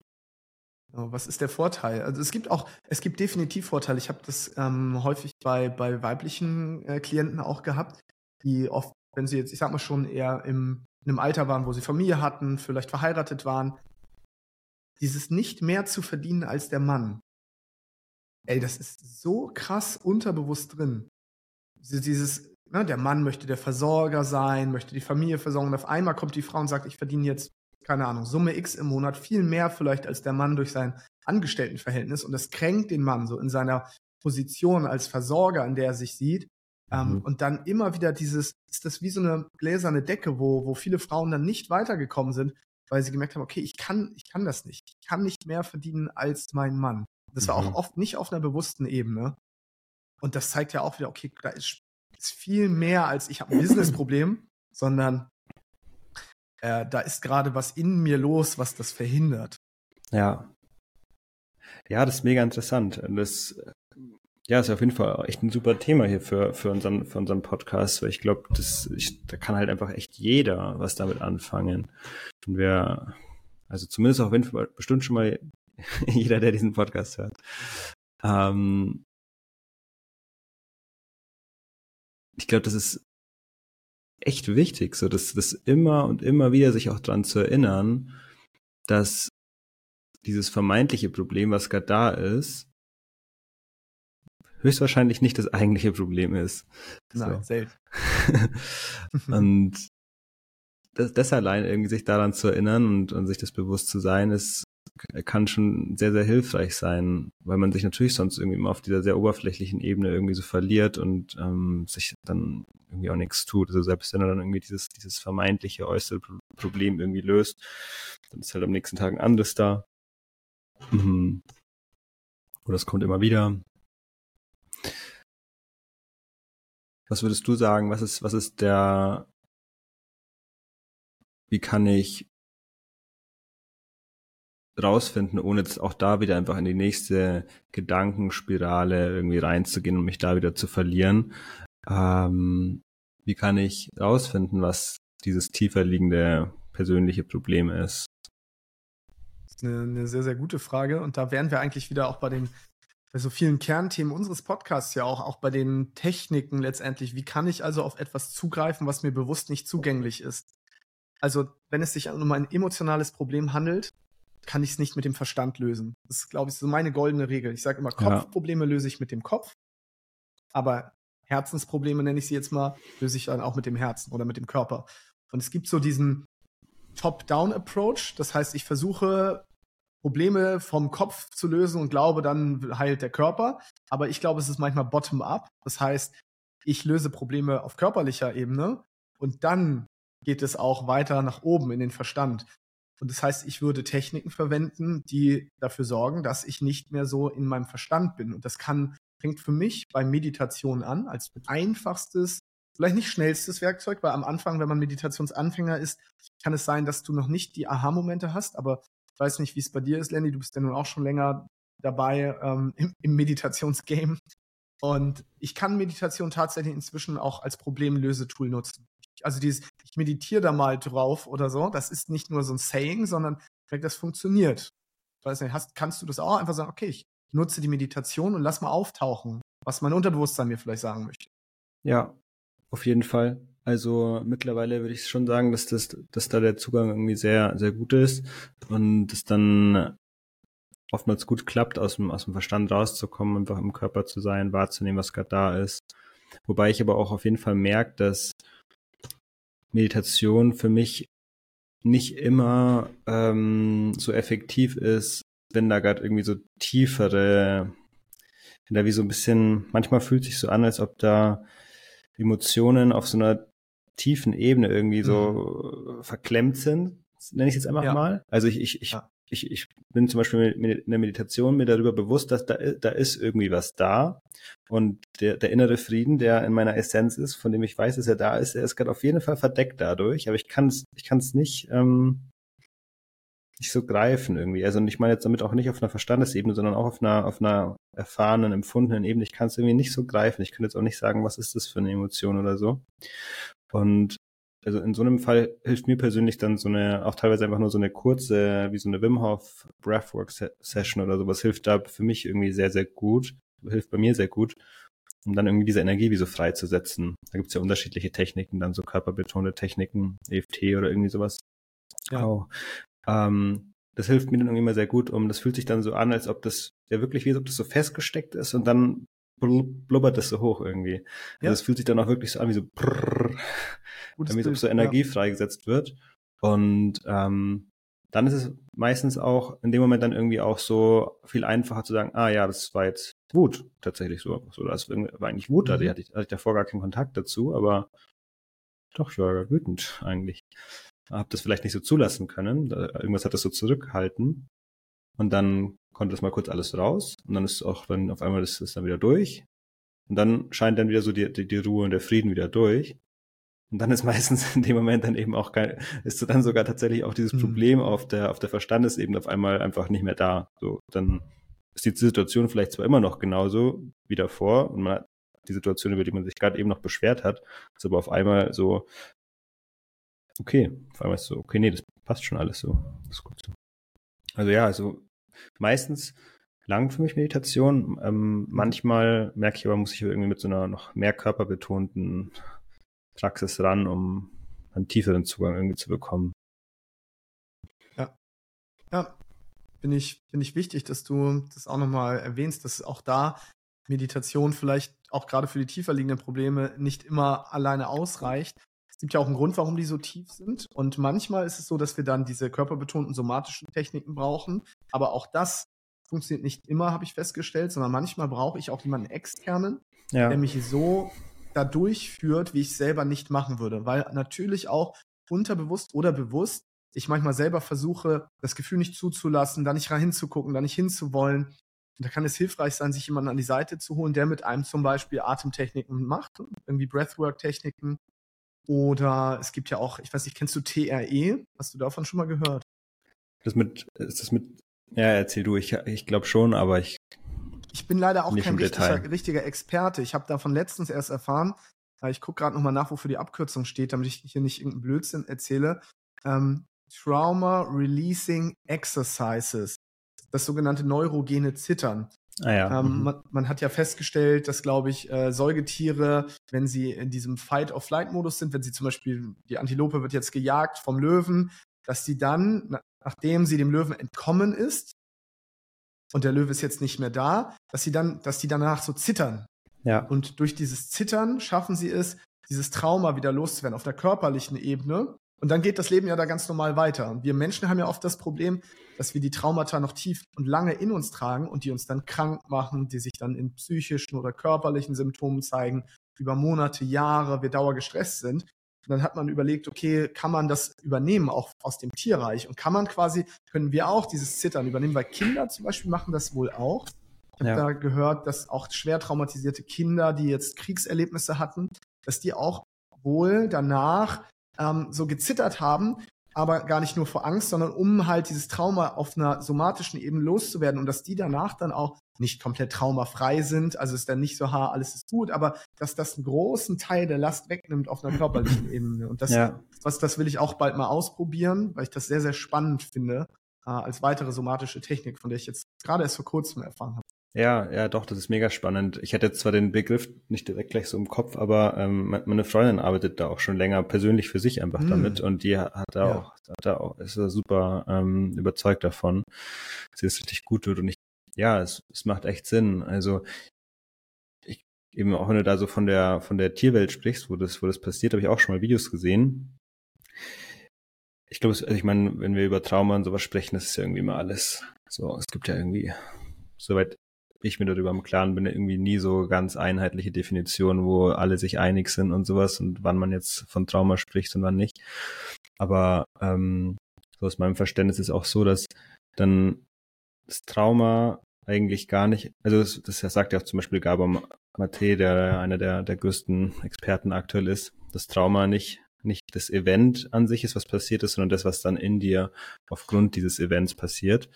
Was ist der Vorteil? Also es gibt auch, es gibt definitiv Vorteile. Ich habe das ähm, häufig bei, bei weiblichen äh, Klienten auch gehabt, die oft, wenn sie jetzt, ich sag mal schon eher im, in einem Alter waren, wo sie Familie hatten, vielleicht verheiratet waren, dieses nicht mehr zu verdienen als der Mann. Ey, das ist so krass unterbewusst drin. Dieses, Ne, der Mann möchte der Versorger sein, möchte die Familie versorgen und auf einmal kommt die Frau und sagt, ich verdiene jetzt, keine Ahnung, Summe X im Monat, viel mehr vielleicht als der Mann durch sein Angestelltenverhältnis und das kränkt den Mann so in seiner Position als Versorger, in der er sich sieht. Ähm, mhm. und dann immer wieder dieses, ist das wie so eine gläserne Decke, wo, wo viele Frauen dann nicht weitergekommen sind, weil sie gemerkt haben, okay, ich kann, ich kann das nicht. Ich kann nicht mehr verdienen als mein Mann. Das war auch mhm. oft nicht auf einer bewussten Ebene. Und das zeigt ja auch wieder, okay, da ist ist viel mehr als ich habe ein Businessproblem, sondern äh, da ist gerade was in mir los, was das verhindert. Ja. Ja, das ist mega interessant. Das, ja, ist auf jeden Fall echt ein super Thema hier für, für, unseren, für unseren Podcast, weil ich glaube, da kann halt einfach echt jeder was damit anfangen. Und wer, also zumindest auf jeden Fall bestimmt schon mal jeder, der diesen Podcast hört. Ähm, ich glaube, das ist echt wichtig, so dass das immer und immer wieder sich auch dran zu erinnern, dass dieses vermeintliche Problem, was gerade da ist, höchstwahrscheinlich nicht das eigentliche Problem ist. Nein, so. selten. und das, das allein irgendwie sich daran zu erinnern und, und sich das bewusst zu sein, ist kann schon sehr, sehr hilfreich sein, weil man sich natürlich sonst irgendwie immer auf dieser sehr oberflächlichen Ebene irgendwie so verliert und ähm, sich dann irgendwie auch nichts tut. Also selbst wenn er dann irgendwie dieses, dieses vermeintliche äußere Problem irgendwie löst, dann ist halt am nächsten Tag ein anderes da. Mhm. Oder es kommt immer wieder. Was würdest du sagen? Was ist, was ist der, wie kann ich rausfinden, ohne jetzt auch da wieder einfach in die nächste Gedankenspirale irgendwie reinzugehen und mich da wieder zu verlieren. Ähm, wie kann ich rausfinden, was dieses tiefer liegende persönliche Problem ist? Das ist eine, eine sehr, sehr gute Frage. Und da wären wir eigentlich wieder auch bei den bei so vielen Kernthemen unseres Podcasts ja auch, auch bei den Techniken letztendlich. Wie kann ich also auf etwas zugreifen, was mir bewusst nicht zugänglich ist? Also, wenn es sich um ein emotionales Problem handelt, kann ich es nicht mit dem Verstand lösen. Das ist, glaube ich, so meine goldene Regel. Ich sage immer, Kopfprobleme ja. löse ich mit dem Kopf, aber Herzensprobleme nenne ich sie jetzt mal, löse ich dann auch mit dem Herzen oder mit dem Körper. Und es gibt so diesen Top-Down-Approach. Das heißt, ich versuche Probleme vom Kopf zu lösen und glaube, dann heilt der Körper. Aber ich glaube, es ist manchmal bottom-up. Das heißt, ich löse Probleme auf körperlicher Ebene und dann geht es auch weiter nach oben in den Verstand. Und das heißt, ich würde Techniken verwenden, die dafür sorgen, dass ich nicht mehr so in meinem Verstand bin. Und das kann, fängt für mich bei Meditation an, als einfachstes, vielleicht nicht schnellstes Werkzeug, weil am Anfang, wenn man Meditationsanfänger ist, kann es sein, dass du noch nicht die Aha-Momente hast, aber ich weiß nicht, wie es bei dir ist, Lenny, du bist ja nun auch schon länger dabei ähm, im, im Meditationsgame. Und ich kann Meditation tatsächlich inzwischen auch als Problemlösetool nutzen also dieses, ich meditiere da mal drauf oder so, das ist nicht nur so ein Saying, sondern das funktioniert. Weiß nicht, hast, kannst du das auch einfach sagen, okay, ich nutze die Meditation und lass mal auftauchen, was mein Unterbewusstsein mir vielleicht sagen möchte. Ja, auf jeden Fall. Also mittlerweile würde ich schon sagen, dass das, dass da der Zugang irgendwie sehr, sehr gut ist und es dann oftmals gut klappt, aus dem, aus dem Verstand rauszukommen, einfach im Körper zu sein, wahrzunehmen, was gerade da ist. Wobei ich aber auch auf jeden Fall merke, dass Meditation für mich nicht immer ähm, so effektiv ist, wenn da gerade irgendwie so tiefere, wenn da wie so ein bisschen, manchmal fühlt sich so an, als ob da Emotionen auf so einer tiefen Ebene irgendwie so mhm. verklemmt sind, nenne ich es jetzt einfach ja. mal. Also ich, ich, ich ja ich, ich bin zum Beispiel in der Meditation mir darüber bewusst, dass da, da ist irgendwie was da. Und der, der innere Frieden, der in meiner Essenz ist, von dem ich weiß, dass er da ist, er ist gerade auf jeden Fall verdeckt dadurch. Aber ich kann es ich kann's nicht, ähm, nicht so greifen irgendwie. Also und ich meine jetzt damit auch nicht auf einer Verstandesebene, sondern auch auf einer, auf einer erfahrenen, empfundenen Ebene. Ich kann es irgendwie nicht so greifen. Ich könnte jetzt auch nicht sagen, was ist das für eine Emotion oder so. Und also in so einem Fall hilft mir persönlich dann so eine, auch teilweise einfach nur so eine kurze, wie so eine Wim Hof Breathwork Session oder sowas hilft da für mich irgendwie sehr, sehr gut, hilft bei mir sehr gut, um dann irgendwie diese Energie wie so freizusetzen. Da gibt's ja unterschiedliche Techniken, dann so körperbetonte Techniken, EFT oder irgendwie sowas. Ja. Auch. Ähm, das hilft mir dann irgendwie immer sehr gut, um das fühlt sich dann so an, als ob das ja wirklich wie als ob das so festgesteckt ist und dann blubbert das so hoch irgendwie. Also es fühlt sich dann auch wirklich so an wie so prrrr, damit Bild, so Energie ja. freigesetzt wird. Und ähm, dann ist es meistens auch in dem Moment dann irgendwie auch so viel einfacher zu sagen, ah ja, das war jetzt Wut tatsächlich so. so das war eigentlich Wut, mhm. da hatte ich, hatte ich davor gar keinen Kontakt dazu, aber doch, ich war wütend eigentlich. Hab das vielleicht nicht so zulassen können. Irgendwas hat das so zurückgehalten. Und dann konnte das mal kurz alles raus. Und dann ist auch dann auf einmal ist es dann wieder durch. Und dann scheint dann wieder so die, die, die Ruhe und der Frieden wieder durch. Und dann ist meistens in dem Moment dann eben auch kein, ist dann sogar tatsächlich auch dieses mhm. Problem auf der, auf der Verstandesebene auf einmal einfach nicht mehr da. So, dann ist die Situation vielleicht zwar immer noch genauso wie davor und man hat die Situation, über die man sich gerade eben noch beschwert hat, ist aber auf einmal so, okay, auf einmal ist so, okay, nee, das passt schon alles so. Das ist gut so. Also ja, also meistens lang für mich Meditation. Ähm, manchmal merke ich aber, muss ich irgendwie mit so einer noch mehr körperbetonten Praxis ran, um einen tieferen Zugang irgendwie zu bekommen. Ja. Ja. Finde ich, finde ich wichtig, dass du das auch nochmal erwähnst, dass auch da Meditation vielleicht auch gerade für die tiefer liegenden Probleme nicht immer alleine ausreicht. Es gibt ja auch einen Grund, warum die so tief sind. Und manchmal ist es so, dass wir dann diese körperbetonten somatischen Techniken brauchen. Aber auch das funktioniert nicht immer, habe ich festgestellt, sondern manchmal brauche ich auch jemanden externen, ja. der mich so da durchführt, wie ich selber nicht machen würde. Weil natürlich auch unterbewusst oder bewusst ich manchmal selber versuche, das Gefühl nicht zuzulassen, da nicht rein hinzugucken, da nicht hinzuwollen. Und da kann es hilfreich sein, sich jemanden an die Seite zu holen, der mit einem zum Beispiel Atemtechniken macht, irgendwie Breathwork-Techniken. Oder es gibt ja auch, ich weiß nicht, kennst du TRE? Hast du davon schon mal gehört? Das mit, ist das mit ja, erzähl du. Ich, ich glaube schon, aber ich. Ich bin leider auch kein richtiger, richtiger, Experte. Ich habe davon letztens erst erfahren. Ich gucke gerade nochmal nach, wofür die Abkürzung steht, damit ich hier nicht irgendeinen Blödsinn erzähle. Ähm, Trauma Releasing Exercises. Das sogenannte neurogene Zittern. Ah ja. ähm, mhm. man, man, hat ja festgestellt, dass, glaube ich, äh, Säugetiere, wenn sie in diesem Fight-of-Flight-Modus sind, wenn sie zum Beispiel, die Antilope wird jetzt gejagt vom Löwen, dass sie dann, nachdem sie dem Löwen entkommen ist und der Löwe ist jetzt nicht mehr da, dass sie dann, dass die danach so zittern. Ja. Und durch dieses Zittern schaffen sie es, dieses Trauma wieder loszuwerden auf der körperlichen Ebene. Und dann geht das Leben ja da ganz normal weiter. Und wir Menschen haben ja oft das Problem, dass wir die Traumata noch tief und lange in uns tragen und die uns dann krank machen, die sich dann in psychischen oder körperlichen Symptomen zeigen, über Monate, Jahre, wir dauergestresst sind. Und dann hat man überlegt, okay, kann man das übernehmen, auch aus dem Tierreich? Und kann man quasi, können wir auch dieses Zittern übernehmen? Weil Kinder zum Beispiel machen das wohl auch. Ich habe ja. da gehört, dass auch schwer traumatisierte Kinder, die jetzt Kriegserlebnisse hatten, dass die auch wohl danach ähm, so gezittert haben, aber gar nicht nur vor Angst, sondern um halt dieses Trauma auf einer somatischen Ebene loszuwerden und dass die danach dann auch nicht komplett traumafrei sind, also ist dann nicht so, ha, alles ist gut, aber dass das einen großen Teil der Last wegnimmt auf einer körperlichen Ebene. Und das, ja. was, das will ich auch bald mal ausprobieren, weil ich das sehr, sehr spannend finde, äh, als weitere somatische Technik, von der ich jetzt gerade erst vor kurzem erfahren habe. Ja, ja, doch, das ist mega spannend. Ich hätte jetzt zwar den Begriff nicht direkt gleich so im Kopf, aber ähm, meine Freundin arbeitet da auch schon länger persönlich für sich einfach mm. damit und die hat da ja. auch, hat da auch, ist da super ähm, überzeugt davon, dass sie es richtig gut tut und ich ja, es, es macht echt Sinn. Also ich, eben auch wenn du da so von der von der Tierwelt sprichst, wo das wo das passiert, habe ich auch schon mal Videos gesehen. Ich glaube, also ich meine, wenn wir über Trauma und sowas sprechen, das ist ja irgendwie immer alles so. Es gibt ja irgendwie, soweit ich mir darüber im Klaren bin, irgendwie nie so ganz einheitliche Definitionen, wo alle sich einig sind und sowas und wann man jetzt von Trauma spricht und wann nicht. Aber ähm, so aus meinem Verständnis ist auch so, dass dann das Trauma eigentlich gar nicht, also das, das sagt ja auch zum Beispiel Gabor Mate, der einer der, der größten Experten aktuell ist, das Trauma nicht, nicht das Event an sich ist, was passiert ist, sondern das, was dann in dir aufgrund dieses Events passiert.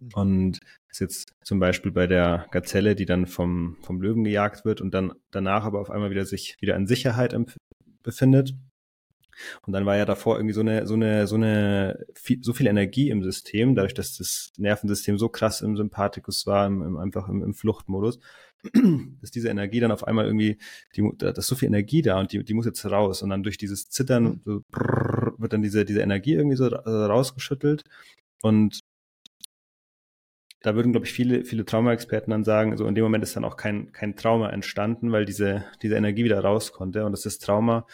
Mhm. Und ist jetzt zum Beispiel bei der Gazelle, die dann vom, vom Löwen gejagt wird und dann danach aber auf einmal wieder sich wieder in Sicherheit befindet und dann war ja davor irgendwie so eine, so eine, so eine, so viel Energie im System, dadurch, dass das Nervensystem so krass im Sympathikus war, im, im einfach im, im Fluchtmodus, dass diese Energie dann auf einmal irgendwie, die, da ist so viel Energie da und die, die muss jetzt raus. Und dann durch dieses Zittern mhm. so brrr, wird dann diese, diese Energie irgendwie so rausgeschüttelt. Und da würden, glaube ich, viele, viele Traumaexperten dann sagen, so in dem Moment ist dann auch kein, kein Trauma entstanden, weil diese, diese Energie wieder raus konnte. Und das ist Trauma,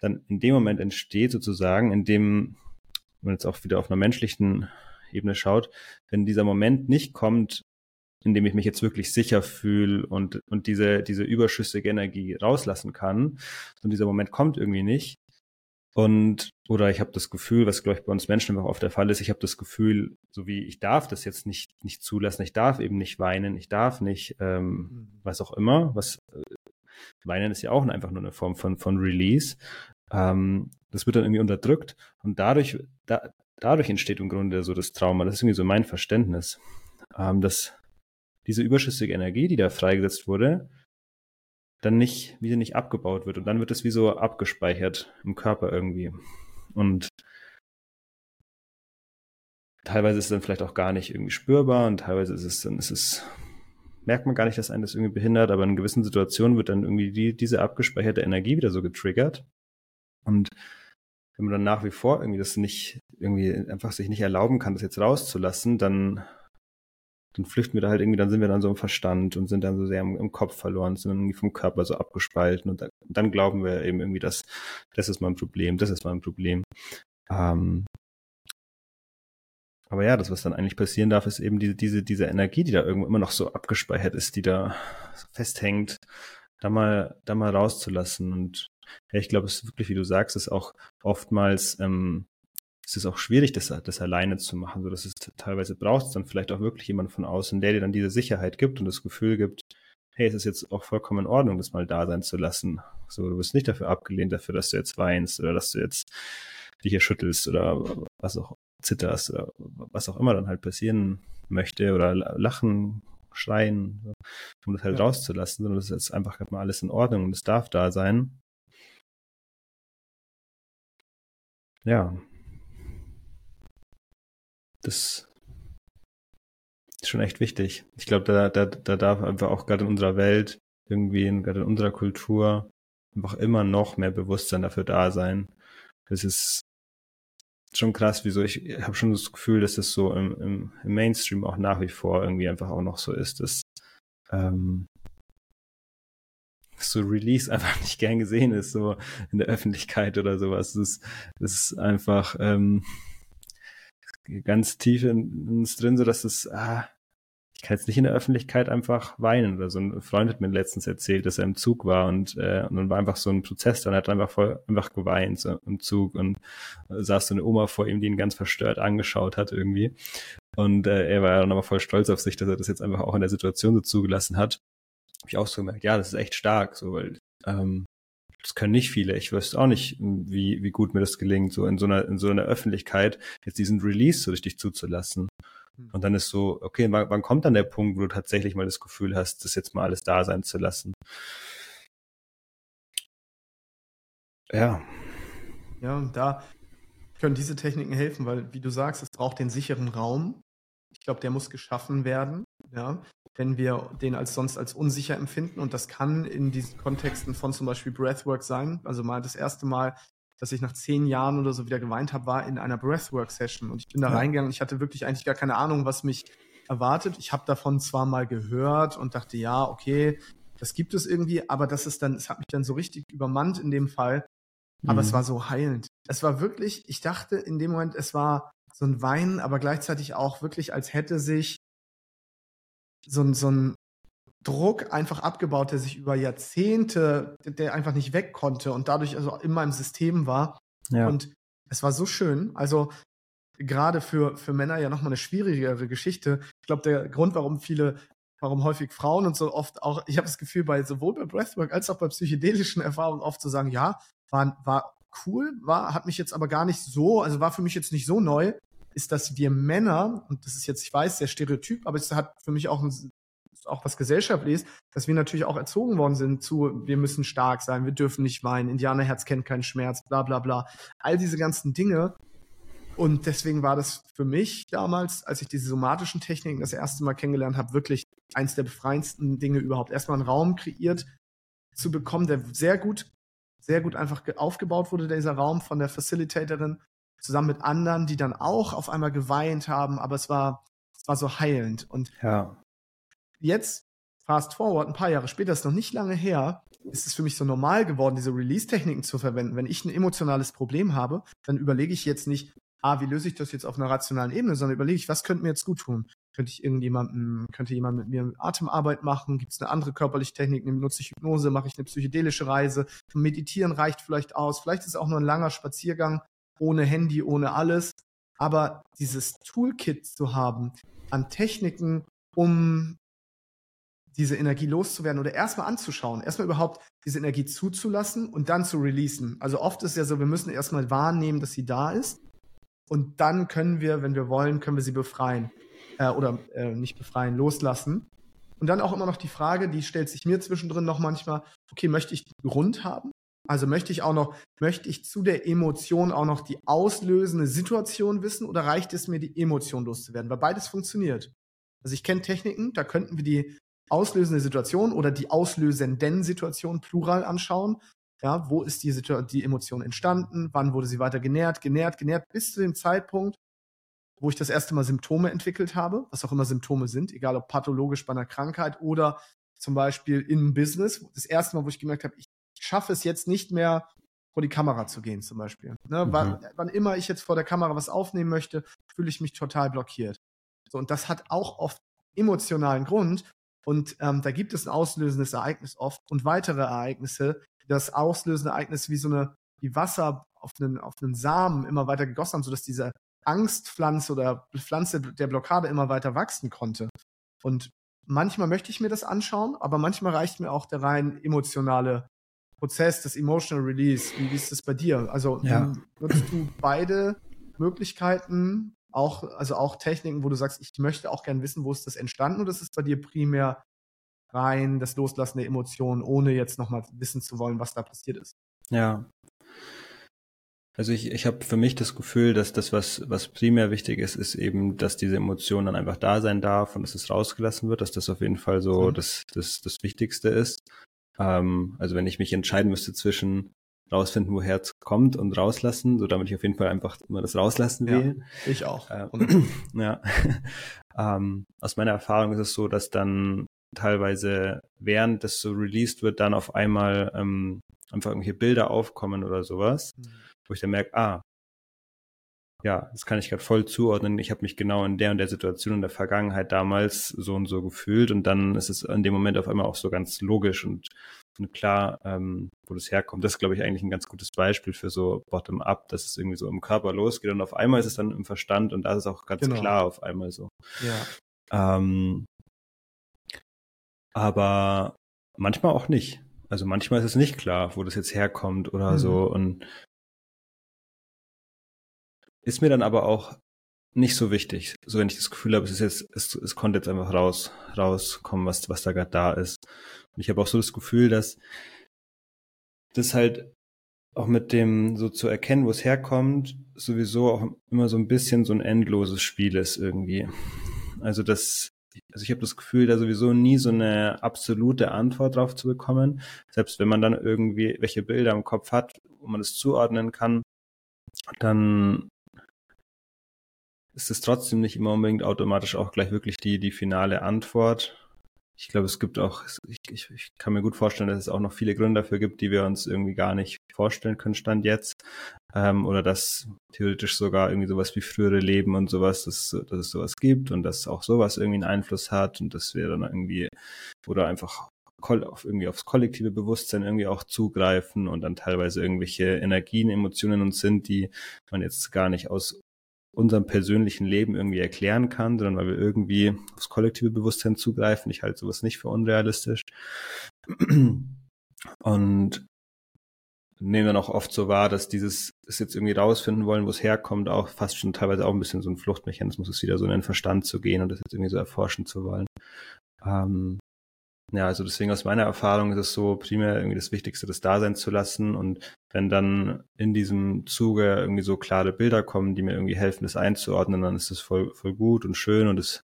dann in dem Moment entsteht, sozusagen, in dem, wenn man jetzt auch wieder auf einer menschlichen Ebene schaut, wenn dieser Moment nicht kommt, in dem ich mich jetzt wirklich sicher fühle und, und diese, diese überschüssige Energie rauslassen kann, und dieser Moment kommt irgendwie nicht. Und, oder ich habe das Gefühl, was glaube ich bei uns Menschen einfach oft der Fall ist, ich habe das Gefühl, so wie ich darf das jetzt nicht, nicht zulassen, ich darf eben nicht weinen, ich darf nicht, ähm, mhm. was auch immer, was Weinen ist ja auch einfach nur eine Form von, von Release. ähm, das wird dann irgendwie unterdrückt und dadurch, da, dadurch entsteht im Grunde so das Trauma. Das ist irgendwie so mein Verständnis, ähm, dass diese überschüssige Energie, die da freigesetzt wurde, dann nicht, wieder nicht abgebaut wird und dann wird es wie so abgespeichert im Körper irgendwie. Und teilweise ist es dann vielleicht auch gar nicht irgendwie spürbar und teilweise ist es dann, ist es, merkt man gar nicht, dass einen das irgendwie behindert, aber in gewissen Situationen wird dann irgendwie die, diese abgespeicherte Energie wieder so getriggert. Und wenn man dann nach wie vor irgendwie das nicht, irgendwie einfach sich nicht erlauben kann, das jetzt rauszulassen, dann, dann flüchten wir da halt irgendwie, dann sind wir dann so im Verstand und sind dann so sehr im, im Kopf verloren, sind irgendwie vom Körper so abgespalten und dann, dann, glauben wir eben irgendwie, dass das ist mein Problem, das ist mein Problem. Ähm, aber ja, das, was dann eigentlich passieren darf, ist eben diese, diese, diese Energie, die da irgendwo immer noch so abgespeichert ist, die da festhängt, da mal, da mal rauszulassen. Und ja, ich glaube, es ist wirklich, wie du sagst, ist auch oftmals, ähm, es ist auch schwierig, das, das alleine zu machen, so dass es teilweise braucht dann vielleicht auch wirklich jemand von außen, der dir dann diese Sicherheit gibt und das Gefühl gibt, hey, es ist jetzt auch vollkommen in Ordnung, das mal da sein zu lassen. So, du wirst nicht dafür abgelehnt, dafür, dass du jetzt weinst oder dass du jetzt dich hier schüttelst oder was auch zitterst oder was auch immer dann halt passieren möchte oder lachen, schreien, um das halt ja. rauszulassen, sondern das ist einfach mal alles in Ordnung und es darf da sein. Ja. Das ist schon echt wichtig. Ich glaube, da, da, da darf einfach auch gerade in unserer Welt, irgendwie, gerade in unserer Kultur, einfach immer noch mehr Bewusstsein dafür da sein. Das ist schon krass, wieso ich habe schon das Gefühl, dass es so im, im, im, Mainstream auch nach wie vor irgendwie einfach auch noch so ist, dass ähm, so Release einfach nicht gern gesehen ist, so in der Öffentlichkeit oder sowas. Das ist, das ist einfach ähm, ganz tief in uns drin, so dass es, ah, ich kann jetzt nicht in der Öffentlichkeit einfach weinen oder so. Ein Freund hat mir letztens erzählt, dass er im Zug war und, äh, und dann war einfach so ein Prozess da und er hat einfach voll einfach geweint so, im Zug und äh, saß so eine Oma vor ihm, die ihn ganz verstört angeschaut hat irgendwie. Und äh, er war dann aber voll stolz auf sich, dass er das jetzt einfach auch in der Situation so zugelassen hat. Habe ich auch so gemerkt, ja, das ist echt stark, so, weil ähm, das können nicht viele. Ich wüsste auch nicht, wie, wie gut mir das gelingt, so in so einer, in so einer Öffentlichkeit jetzt diesen Release so richtig zuzulassen. Hm. Und dann ist so, okay, wann, wann kommt dann der Punkt, wo du tatsächlich mal das Gefühl hast, das jetzt mal alles da sein zu lassen? Ja. Ja, und da können diese Techniken helfen, weil, wie du sagst, es braucht den sicheren Raum. Ich glaube, der muss geschaffen werden, ja, wenn wir den als sonst als unsicher empfinden. Und das kann in diesen Kontexten von zum Beispiel Breathwork sein. Also mal das erste Mal dass ich nach zehn Jahren oder so wieder geweint habe, war in einer Breathwork-Session. Und ich bin da ja. reingegangen. Ich hatte wirklich eigentlich gar keine Ahnung, was mich erwartet. Ich habe davon zwar mal gehört und dachte, ja, okay, das gibt es irgendwie, aber das ist dann, es hat mich dann so richtig übermannt in dem Fall. Aber mhm. es war so heilend. Es war wirklich, ich dachte in dem Moment, es war so ein Wein, aber gleichzeitig auch wirklich, als hätte sich so ein, so ein Druck einfach abgebaut, der sich über Jahrzehnte, der einfach nicht weg konnte und dadurch also in meinem System war. Ja. Und es war so schön. Also gerade für, für Männer ja nochmal eine schwierigere Geschichte. Ich glaube, der Grund, warum viele, warum häufig Frauen und so oft auch, ich habe das Gefühl, bei sowohl bei Breathwork als auch bei psychedelischen Erfahrungen oft zu sagen, ja, war, war cool, war, hat mich jetzt aber gar nicht so, also war für mich jetzt nicht so neu, ist, dass wir Männer, und das ist jetzt, ich weiß, sehr stereotyp, aber es hat für mich auch einen auch was gesellschaftlich ist, dass wir natürlich auch erzogen worden sind zu, wir müssen stark sein, wir dürfen nicht weinen, Indianerherz kennt keinen Schmerz, bla bla bla. All diese ganzen Dinge. Und deswegen war das für mich damals, als ich diese somatischen Techniken das erste Mal kennengelernt habe, wirklich eins der befreiendsten Dinge überhaupt. Erstmal einen Raum kreiert zu bekommen, der sehr gut, sehr gut einfach aufgebaut wurde, dieser Raum von der Facilitatorin, zusammen mit anderen, die dann auch auf einmal geweint haben, aber es war, es war so heilend. Und ja jetzt, fast forward, ein paar Jahre später, ist noch nicht lange her, ist es für mich so normal geworden, diese Release-Techniken zu verwenden. Wenn ich ein emotionales Problem habe, dann überlege ich jetzt nicht, ah, wie löse ich das jetzt auf einer rationalen Ebene, sondern überlege ich, was könnte mir jetzt gut tun? Könnte ich irgendjemanden, könnte jemand mit mir Atemarbeit machen? Gibt es eine andere körperliche Technik? Nutze ich Hypnose? Mache ich eine psychedelische Reise? Meditieren reicht vielleicht aus. Vielleicht ist es auch nur ein langer Spaziergang ohne Handy, ohne alles. Aber dieses Toolkit zu haben an Techniken, um diese Energie loszuwerden oder erstmal anzuschauen, erstmal überhaupt diese Energie zuzulassen und dann zu releasen. Also oft ist ja so, wir müssen erstmal wahrnehmen, dass sie da ist und dann können wir, wenn wir wollen, können wir sie befreien äh, oder äh, nicht befreien, loslassen. Und dann auch immer noch die Frage, die stellt sich mir zwischendrin noch manchmal, okay, möchte ich Grund haben? Also möchte ich auch noch, möchte ich zu der Emotion auch noch die auslösende Situation wissen oder reicht es mir, die Emotion loszuwerden? Weil beides funktioniert. Also ich kenne Techniken, da könnten wir die auslösende Situation oder die auslösenden Situation plural anschauen. Ja, wo ist die, Situation, die Emotion entstanden? Wann wurde sie weiter genährt, genährt, genährt, bis zu dem Zeitpunkt, wo ich das erste Mal Symptome entwickelt habe, was auch immer Symptome sind, egal ob pathologisch bei einer Krankheit oder zum Beispiel im Business. Das erste Mal, wo ich gemerkt habe, ich schaffe es jetzt nicht mehr, vor die Kamera zu gehen, zum Beispiel. Ne, mhm. wann, wann, immer ich jetzt vor der Kamera was aufnehmen möchte, fühle ich mich total blockiert. So, und das hat auch oft emotionalen Grund, und ähm, da gibt es ein auslösendes Ereignis oft und weitere Ereignisse. Das auslösende Ereignis wie so eine, wie Wasser auf einen, auf einen Samen immer weiter gegossen haben, sodass diese Angstpflanze oder Pflanze der Blockade immer weiter wachsen konnte. Und manchmal möchte ich mir das anschauen, aber manchmal reicht mir auch der rein emotionale Prozess, das Emotional Release. Wie, wie ist das bei dir? Also ja. nutzt du beide Möglichkeiten auch, also auch Techniken, wo du sagst, ich möchte auch gern wissen, wo ist das entstanden oder ist es bei dir primär rein das Loslassen der Emotionen, ohne jetzt nochmal wissen zu wollen, was da passiert ist? Ja. Also ich, ich habe für mich das Gefühl, dass das, was, was primär wichtig ist, ist eben, dass diese Emotion dann einfach da sein darf und dass es rausgelassen wird, dass das auf jeden Fall so mhm. das, das, das Wichtigste ist. Ähm, also wenn ich mich entscheiden müsste zwischen rausfinden, woher es kommt und rauslassen, so damit ich auf jeden Fall einfach immer das rauslassen will. Ja, ich auch. Äh, ja. ähm, aus meiner Erfahrung ist es so, dass dann teilweise während das so released wird, dann auf einmal ähm, einfach irgendwelche Bilder aufkommen oder sowas, mhm. wo ich dann merke, ah, ja, das kann ich gerade voll zuordnen. Ich habe mich genau in der und der Situation in der Vergangenheit damals so und so gefühlt und dann ist es in dem Moment auf einmal auch so ganz logisch und und klar, ähm, wo das herkommt. Das ist, glaube ich, eigentlich ein ganz gutes Beispiel für so Bottom-up, dass es irgendwie so im Körper losgeht und auf einmal ist es dann im Verstand und da ist es auch ganz genau. klar auf einmal so. Ja. Ähm, aber manchmal auch nicht. Also manchmal ist es nicht klar, wo das jetzt herkommt oder mhm. so und ist mir dann aber auch nicht so wichtig. So wenn ich das Gefühl habe, es ist jetzt, es, es konnte jetzt einfach raus, rauskommen, was, was da gerade da ist. Und ich habe auch so das Gefühl, dass das halt auch mit dem so zu erkennen, wo es herkommt, sowieso auch immer so ein bisschen so ein endloses Spiel ist irgendwie. Also das, also ich habe das Gefühl, da sowieso nie so eine absolute Antwort drauf zu bekommen. Selbst wenn man dann irgendwie welche Bilder im Kopf hat, wo man es zuordnen kann, dann ist es trotzdem nicht immer unbedingt automatisch auch gleich wirklich die, die finale Antwort. Ich glaube, es gibt auch, ich, ich, ich kann mir gut vorstellen, dass es auch noch viele Gründe dafür gibt, die wir uns irgendwie gar nicht vorstellen können, Stand jetzt. Ähm, oder dass theoretisch sogar irgendwie sowas wie frühere Leben und sowas, dass, dass es sowas gibt und dass auch sowas irgendwie einen Einfluss hat und dass wir dann irgendwie, oder einfach auf irgendwie aufs kollektive Bewusstsein irgendwie auch zugreifen und dann teilweise irgendwelche Energien, Emotionen uns sind, die man jetzt gar nicht aus unserem persönlichen Leben irgendwie erklären kann, sondern weil wir irgendwie aufs kollektive Bewusstsein zugreifen. Ich halte sowas nicht für unrealistisch. Und nehmen dann auch oft so wahr, dass dieses, das jetzt irgendwie rausfinden wollen, wo es herkommt, auch fast schon teilweise auch ein bisschen so ein Fluchtmechanismus ist, wieder so in den Verstand zu gehen und das jetzt irgendwie so erforschen zu wollen. Ähm, ja, also deswegen aus meiner Erfahrung ist es so primär irgendwie das Wichtigste, das da sein zu lassen. Und wenn dann in diesem Zuge irgendwie so klare Bilder kommen, die mir irgendwie helfen, das einzuordnen, dann ist das voll, voll gut und schön und es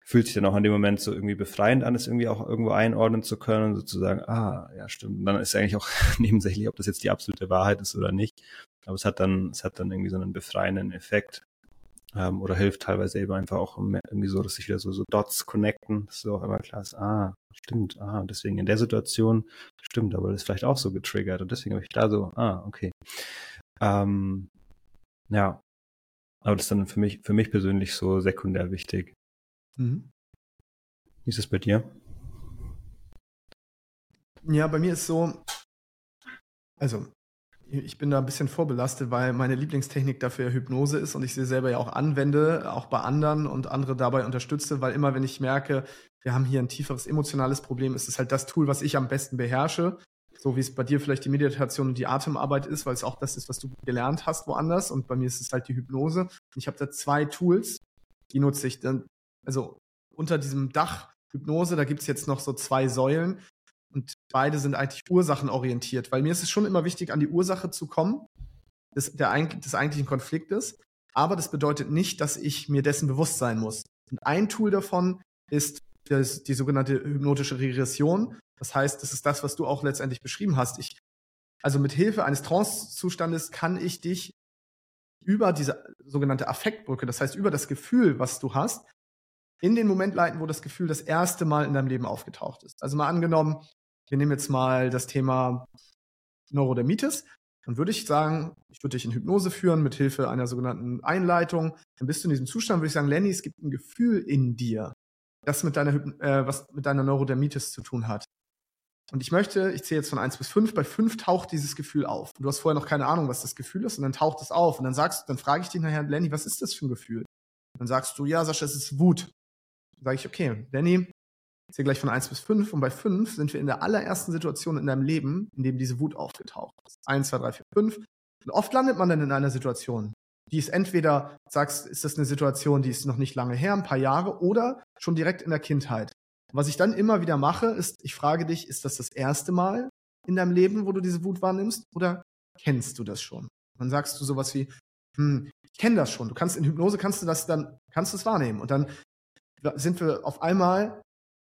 fühlt sich dann auch in dem Moment so irgendwie befreiend an, es irgendwie auch irgendwo einordnen zu können sozusagen, ah, ja, stimmt. Und dann ist eigentlich auch nebensächlich, ob das jetzt die absolute Wahrheit ist oder nicht. Aber es hat dann, es hat dann irgendwie so einen befreienden Effekt ähm, oder hilft teilweise eben einfach auch irgendwie so, dass sich wieder so, so Dots connecten, dass so auch immer klar ist, ah, stimmt, ah, deswegen in der Situation stimmt, aber das ist vielleicht auch so getriggert und deswegen habe ich da so, ah, okay. Ähm, ja, aber das ist dann für mich, für mich persönlich so sekundär wichtig. Mhm. Wie ist es bei dir? Ja, bei mir ist so, also ich bin da ein bisschen vorbelastet, weil meine Lieblingstechnik dafür Hypnose ist und ich sie selber ja auch anwende, auch bei anderen und andere dabei unterstütze, weil immer wenn ich merke, wir haben hier ein tieferes emotionales Problem, ist es halt das Tool, was ich am besten beherrsche. So wie es bei dir vielleicht die Meditation und die Atemarbeit ist, weil es auch das ist, was du gelernt hast woanders. Und bei mir ist es halt die Hypnose. Ich habe da zwei Tools, die nutze ich dann. Also unter diesem Dach Hypnose, da gibt es jetzt noch so zwei Säulen. Beide sind eigentlich ursachenorientiert, weil mir ist es schon immer wichtig, an die Ursache zu kommen des, der, des eigentlichen Konfliktes. Aber das bedeutet nicht, dass ich mir dessen bewusst sein muss. Und ein Tool davon ist das, die sogenannte hypnotische Regression. Das heißt, das ist das, was du auch letztendlich beschrieben hast. Ich, also mit Hilfe eines Trance-Zustandes kann ich dich über diese sogenannte Affektbrücke, das heißt über das Gefühl, was du hast, in den Moment leiten, wo das Gefühl das erste Mal in deinem Leben aufgetaucht ist. Also mal angenommen, wir nehmen jetzt mal das Thema Neurodermitis. Dann würde ich sagen, ich würde dich in Hypnose führen mit Hilfe einer sogenannten Einleitung. Dann bist du in diesem Zustand, würde ich sagen, Lenny, es gibt ein Gefühl in dir, das mit deiner, äh, was mit deiner Neurodermitis zu tun hat. Und ich möchte, ich zähle jetzt von eins bis fünf. bei fünf taucht dieses Gefühl auf. Und du hast vorher noch keine Ahnung, was das Gefühl ist, und dann taucht es auf. Und dann sagst, dann frage ich dich nachher, Lenny, was ist das für ein Gefühl? Dann sagst du, ja, Sascha, es ist Wut. Dann sage ich, okay, Lenny, ich zähle gleich von 1 bis 5 und bei 5 sind wir in der allerersten Situation in deinem Leben, in dem diese Wut aufgetaucht ist. 1, 2, 3, 4, 5. Und oft landet man dann in einer Situation, die ist entweder, sagst, ist das eine Situation, die ist noch nicht lange her, ein paar Jahre, oder schon direkt in der Kindheit. Was ich dann immer wieder mache, ist, ich frage dich, ist das das erste Mal in deinem Leben, wo du diese Wut wahrnimmst, oder kennst du das schon? dann sagst du sowas wie, hm, ich kenne das schon. Du kannst in Hypnose kannst du das dann, kannst du es wahrnehmen. Und dann sind wir auf einmal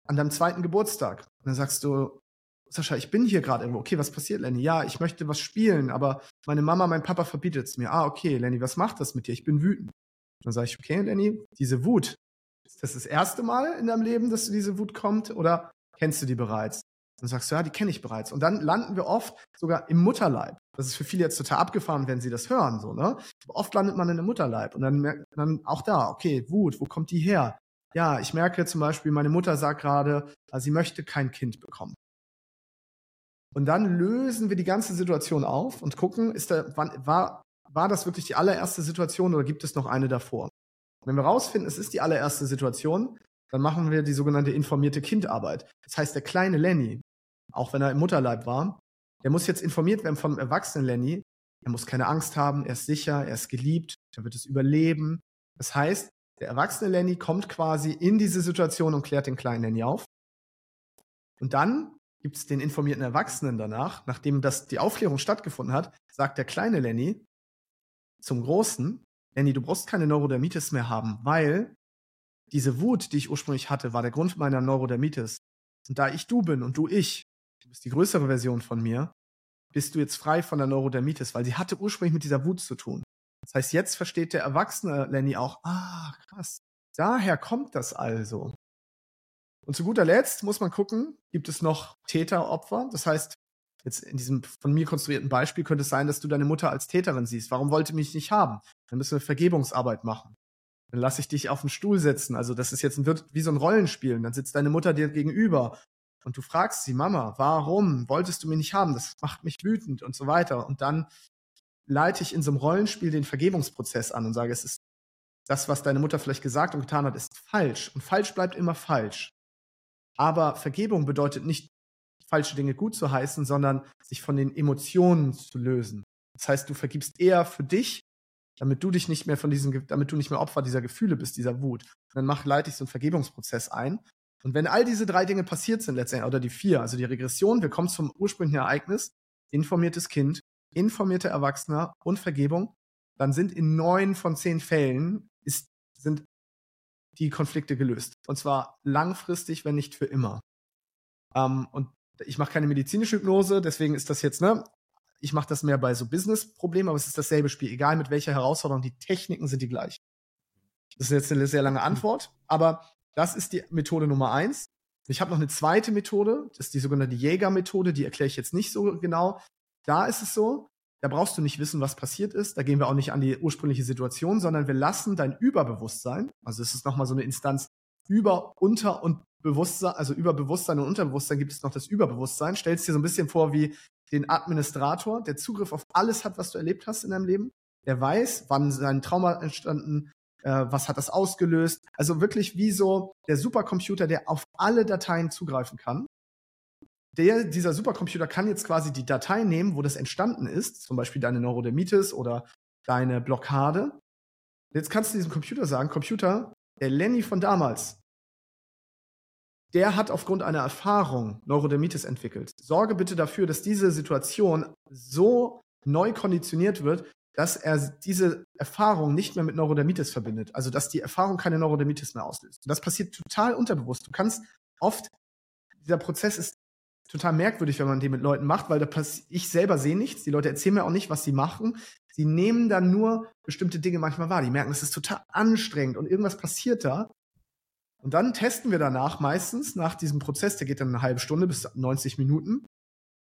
an deinem zweiten Geburtstag. Und dann sagst du, Sascha, ich bin hier gerade irgendwo. Okay, was passiert, Lenny? Ja, ich möchte was spielen, aber meine Mama, mein Papa verbietet es mir. Ah, okay, Lenny, was macht das mit dir? Ich bin wütend. Dann sage ich, okay, Lenny, diese Wut, ist das das erste Mal in deinem Leben, dass du diese Wut kommt oder kennst du die bereits? Dann sagst du, ja, die kenne ich bereits. Und dann landen wir oft sogar im Mutterleib. Das ist für viele jetzt total abgefahren, wenn sie das hören, so, ne? Aber oft landet man in einem Mutterleib. Und dann merkt man auch da, okay, Wut, wo kommt die her? Ja, ich merke zum Beispiel, meine Mutter sagt gerade, also sie möchte kein Kind bekommen. Und dann lösen wir die ganze Situation auf und gucken, ist da, wann, war, war das wirklich die allererste Situation oder gibt es noch eine davor? Wenn wir rausfinden, es ist die allererste Situation, dann machen wir die sogenannte informierte Kindarbeit. Das heißt, der kleine Lenny, auch wenn er im Mutterleib war, der muss jetzt informiert werden vom erwachsenen Lenny. Er muss keine Angst haben, er ist sicher, er ist geliebt, er wird es überleben. Das heißt, der erwachsene Lenny kommt quasi in diese Situation und klärt den kleinen Lenny auf. Und dann gibt es den informierten Erwachsenen danach, nachdem das die Aufklärung stattgefunden hat, sagt der kleine Lenny zum Großen, Lenny, du brauchst keine Neurodermitis mehr haben, weil diese Wut, die ich ursprünglich hatte, war der Grund meiner Neurodermitis. Und da ich du bin und du ich, du bist die größere Version von mir, bist du jetzt frei von der Neurodermitis, weil sie hatte ursprünglich mit dieser Wut zu tun. Das heißt, jetzt versteht der erwachsene Lenny auch, ah, krass, daher kommt das also. Und zu guter Letzt muss man gucken, gibt es noch Täter-Opfer? Das heißt, jetzt in diesem von mir konstruierten Beispiel könnte es sein, dass du deine Mutter als Täterin siehst. Warum wollte mich nicht haben? Dann müssen wir Vergebungsarbeit machen. Dann lasse ich dich auf den Stuhl setzen. Also das ist jetzt ein, wie so ein Rollenspiel. Und dann sitzt deine Mutter dir gegenüber und du fragst sie, Mama, warum wolltest du mich nicht haben? Das macht mich wütend und so weiter. Und dann leite ich in so einem Rollenspiel den Vergebungsprozess an und sage, es ist das, was deine Mutter vielleicht gesagt und getan hat, ist falsch. Und falsch bleibt immer falsch. Aber Vergebung bedeutet nicht, falsche Dinge gut zu heißen, sondern sich von den Emotionen zu lösen. Das heißt, du vergibst eher für dich, damit du dich nicht mehr von diesem, damit du nicht mehr Opfer dieser Gefühle bist, dieser Wut. Und dann mach, leite ich so einen Vergebungsprozess ein. Und wenn all diese drei Dinge passiert sind letztendlich, oder die vier, also die Regression, wir kommen zum ursprünglichen Ereignis, informiertes Kind, informierter Erwachsener und Vergebung, dann sind in neun von zehn Fällen ist, sind die Konflikte gelöst. Und zwar langfristig, wenn nicht für immer. Ähm, und ich mache keine medizinische Hypnose, deswegen ist das jetzt, ne? Ich mache das mehr bei so Business-Problemen, aber es ist dasselbe Spiel, egal mit welcher Herausforderung, die Techniken sind die gleich. Das ist jetzt eine sehr lange Antwort, aber das ist die Methode Nummer eins. Ich habe noch eine zweite Methode, das ist die sogenannte Jäger-Methode, die erkläre ich jetzt nicht so genau. Da ist es so, da brauchst du nicht wissen, was passiert ist. Da gehen wir auch nicht an die ursprüngliche Situation, sondern wir lassen dein Überbewusstsein, also es ist nochmal so eine Instanz über, unter und Bewusstsein, also über Bewusstsein und Unterbewusstsein gibt es noch das Überbewusstsein. Stellst dir so ein bisschen vor wie den Administrator, der Zugriff auf alles hat, was du erlebt hast in deinem Leben. Der weiß, wann sein Trauma entstanden äh, was hat das ausgelöst. Also wirklich wie so der Supercomputer, der auf alle Dateien zugreifen kann. Der, dieser Supercomputer kann jetzt quasi die Datei nehmen, wo das entstanden ist, zum Beispiel deine Neurodermitis oder deine Blockade. Jetzt kannst du diesem Computer sagen, Computer, der Lenny von damals, der hat aufgrund einer Erfahrung Neurodermitis entwickelt. Sorge bitte dafür, dass diese Situation so neu konditioniert wird, dass er diese Erfahrung nicht mehr mit Neurodermitis verbindet. Also, dass die Erfahrung keine Neurodermitis mehr auslöst. Und das passiert total unterbewusst. Du kannst oft, dieser Prozess ist total merkwürdig, wenn man den mit Leuten macht, weil da pass ich selber sehe nichts. Die Leute erzählen mir auch nicht, was sie machen. Sie nehmen dann nur bestimmte Dinge manchmal wahr. Die merken, es ist total anstrengend und irgendwas passiert da. Und dann testen wir danach meistens nach diesem Prozess, der geht dann eine halbe Stunde bis 90 Minuten.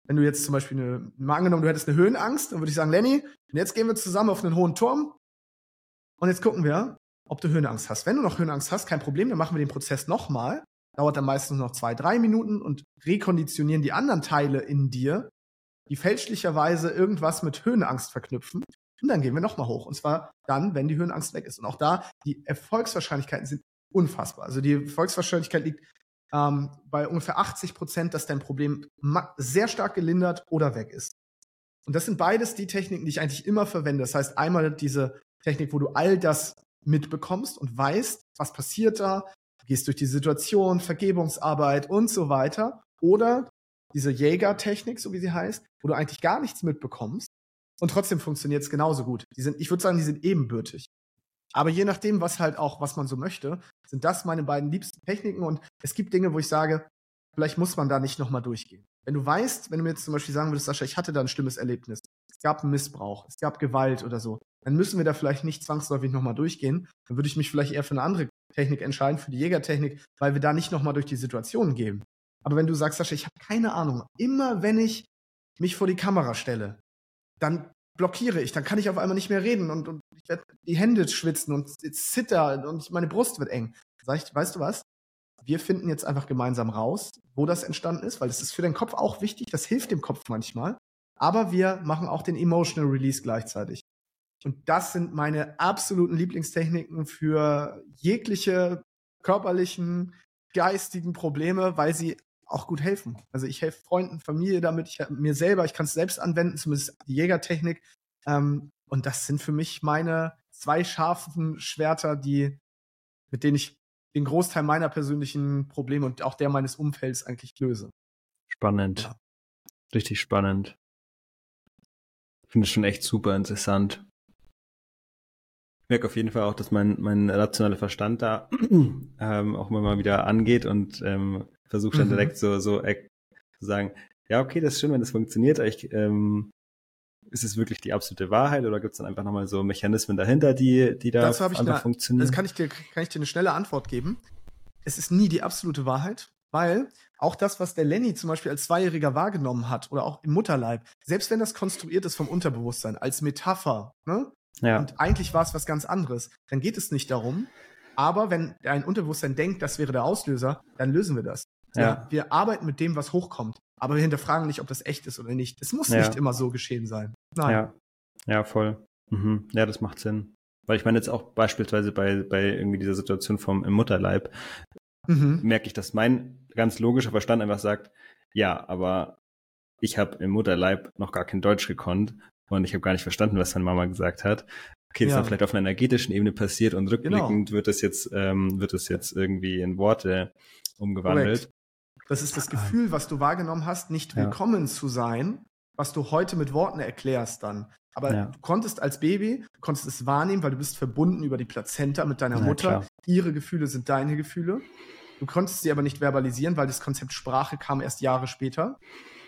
Wenn du jetzt zum Beispiel eine, mal angenommen, du hättest eine Höhenangst, dann würde ich sagen, Lenny, jetzt gehen wir zusammen auf einen hohen Turm und jetzt gucken wir, ob du Höhenangst hast. Wenn du noch Höhenangst hast, kein Problem, dann machen wir den Prozess nochmal. Dauert dann meistens noch zwei, drei Minuten und rekonditionieren die anderen Teile in dir, die fälschlicherweise irgendwas mit Höhenangst verknüpfen. Und dann gehen wir nochmal hoch. Und zwar dann, wenn die Höhenangst weg ist. Und auch da, die Erfolgswahrscheinlichkeiten sind unfassbar. Also die Erfolgswahrscheinlichkeit liegt ähm, bei ungefähr 80 Prozent, dass dein Problem sehr stark gelindert oder weg ist. Und das sind beides die Techniken, die ich eigentlich immer verwende. Das heißt, einmal diese Technik, wo du all das mitbekommst und weißt, was passiert da, gehst durch die Situation, Vergebungsarbeit und so weiter. Oder diese Jäger-Technik, so wie sie heißt, wo du eigentlich gar nichts mitbekommst und trotzdem funktioniert es genauso gut. Die sind, ich würde sagen, die sind ebenbürtig. Aber je nachdem, was halt auch, was man so möchte, sind das meine beiden liebsten Techniken. Und es gibt Dinge, wo ich sage, vielleicht muss man da nicht nochmal durchgehen. Wenn du weißt, wenn du mir jetzt zum Beispiel sagen würdest, Sascha, ich hatte da ein schlimmes Erlebnis, es gab Missbrauch, es gab Gewalt oder so, dann müssen wir da vielleicht nicht zwangsläufig nochmal durchgehen. Dann würde ich mich vielleicht eher für eine andere Technik entscheiden, für die Jägertechnik, weil wir da nicht nochmal durch die Situation gehen. Aber wenn du sagst, Sascha, ich habe keine Ahnung, immer wenn ich mich vor die Kamera stelle, dann blockiere ich, dann kann ich auf einmal nicht mehr reden und, und ich werde die Hände schwitzen und zitter und meine Brust wird eng. Sag ich, weißt du was? Wir finden jetzt einfach gemeinsam raus, wo das entstanden ist, weil das ist für den Kopf auch wichtig, das hilft dem Kopf manchmal. Aber wir machen auch den Emotional Release gleichzeitig. Und das sind meine absoluten Lieblingstechniken für jegliche körperlichen, geistigen Probleme, weil sie auch gut helfen. Also ich helfe Freunden, Familie damit, ich mir selber, ich kann es selbst anwenden, zumindest die Jägertechnik. Ähm, und das sind für mich meine zwei scharfen Schwerter, die, mit denen ich den Großteil meiner persönlichen Probleme und auch der meines Umfelds eigentlich löse. Spannend. Ja. Richtig spannend. Ich finde es schon echt super interessant. Ich merke auf jeden Fall auch, dass mein, mein rationaler Verstand da ähm, auch mal wieder angeht und ähm, versuche dann mhm. direkt so, so äh, zu sagen, ja, okay, das ist schön, wenn das funktioniert, aber ich, ähm, ist es wirklich die absolute Wahrheit oder gibt es dann einfach nochmal so Mechanismen dahinter, die, die da Dazu einfach eine, funktionieren? Das kann ich, dir, kann ich dir eine schnelle Antwort geben. Es ist nie die absolute Wahrheit, weil auch das, was der Lenny zum Beispiel als Zweijähriger wahrgenommen hat oder auch im Mutterleib, selbst wenn das konstruiert ist vom Unterbewusstsein, als Metapher, ne? Ja. Und eigentlich war es was ganz anderes, dann geht es nicht darum. Aber wenn ein Unterbewusstsein denkt, das wäre der Auslöser, dann lösen wir das. Ja. Wir, wir arbeiten mit dem, was hochkommt. Aber wir hinterfragen nicht, ob das echt ist oder nicht. Es muss ja. nicht immer so geschehen sein. Nein. Ja, ja voll. Mhm. Ja, das macht Sinn. Weil ich meine jetzt auch beispielsweise bei, bei irgendwie dieser Situation vom im Mutterleib, mhm. merke ich, dass mein ganz logischer Verstand einfach sagt, ja, aber ich habe im Mutterleib noch gar kein Deutsch gekonnt und ich habe gar nicht verstanden, was meine Mama gesagt hat. Okay, das ja. ist dann vielleicht auf einer energetischen Ebene passiert und rückblickend genau. wird das jetzt, ähm, wird das jetzt irgendwie in Worte umgewandelt. Korrekt. Das ist das Gefühl, was du wahrgenommen hast, nicht willkommen ja. zu sein, was du heute mit Worten erklärst dann. Aber ja. du konntest als Baby, du konntest es wahrnehmen, weil du bist verbunden über die Plazenta mit deiner ja, Mutter. Klar. Ihre Gefühle sind deine Gefühle. Du konntest sie aber nicht verbalisieren, weil das Konzept Sprache kam erst Jahre später.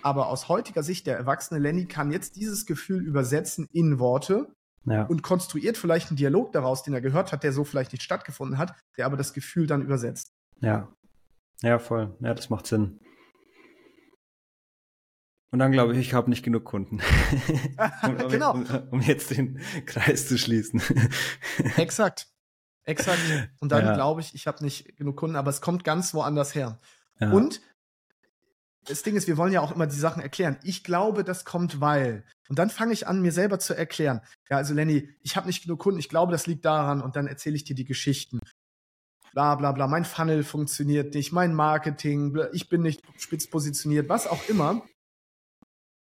Aber aus heutiger Sicht, der erwachsene Lenny kann jetzt dieses Gefühl übersetzen in Worte ja. und konstruiert vielleicht einen Dialog daraus, den er gehört hat, der so vielleicht nicht stattgefunden hat, der aber das Gefühl dann übersetzt. Ja, ja, voll. Ja, das macht Sinn. Und dann glaube ich, ich habe nicht genug Kunden. um, genau. Um, um, jetzt den Kreis zu schließen. Exakt. Exakt. Und dann ja. glaube ich, ich habe nicht genug Kunden, aber es kommt ganz woanders her. Ja. Und das Ding ist, wir wollen ja auch immer die Sachen erklären. Ich glaube, das kommt, weil. Und dann fange ich an, mir selber zu erklären. Ja, also Lenny, ich habe nicht genug Kunden, ich glaube, das liegt daran. Und dann erzähle ich dir die Geschichten. Bla bla bla. Mein Funnel funktioniert nicht, mein Marketing, ich bin nicht spitz positioniert, was auch immer.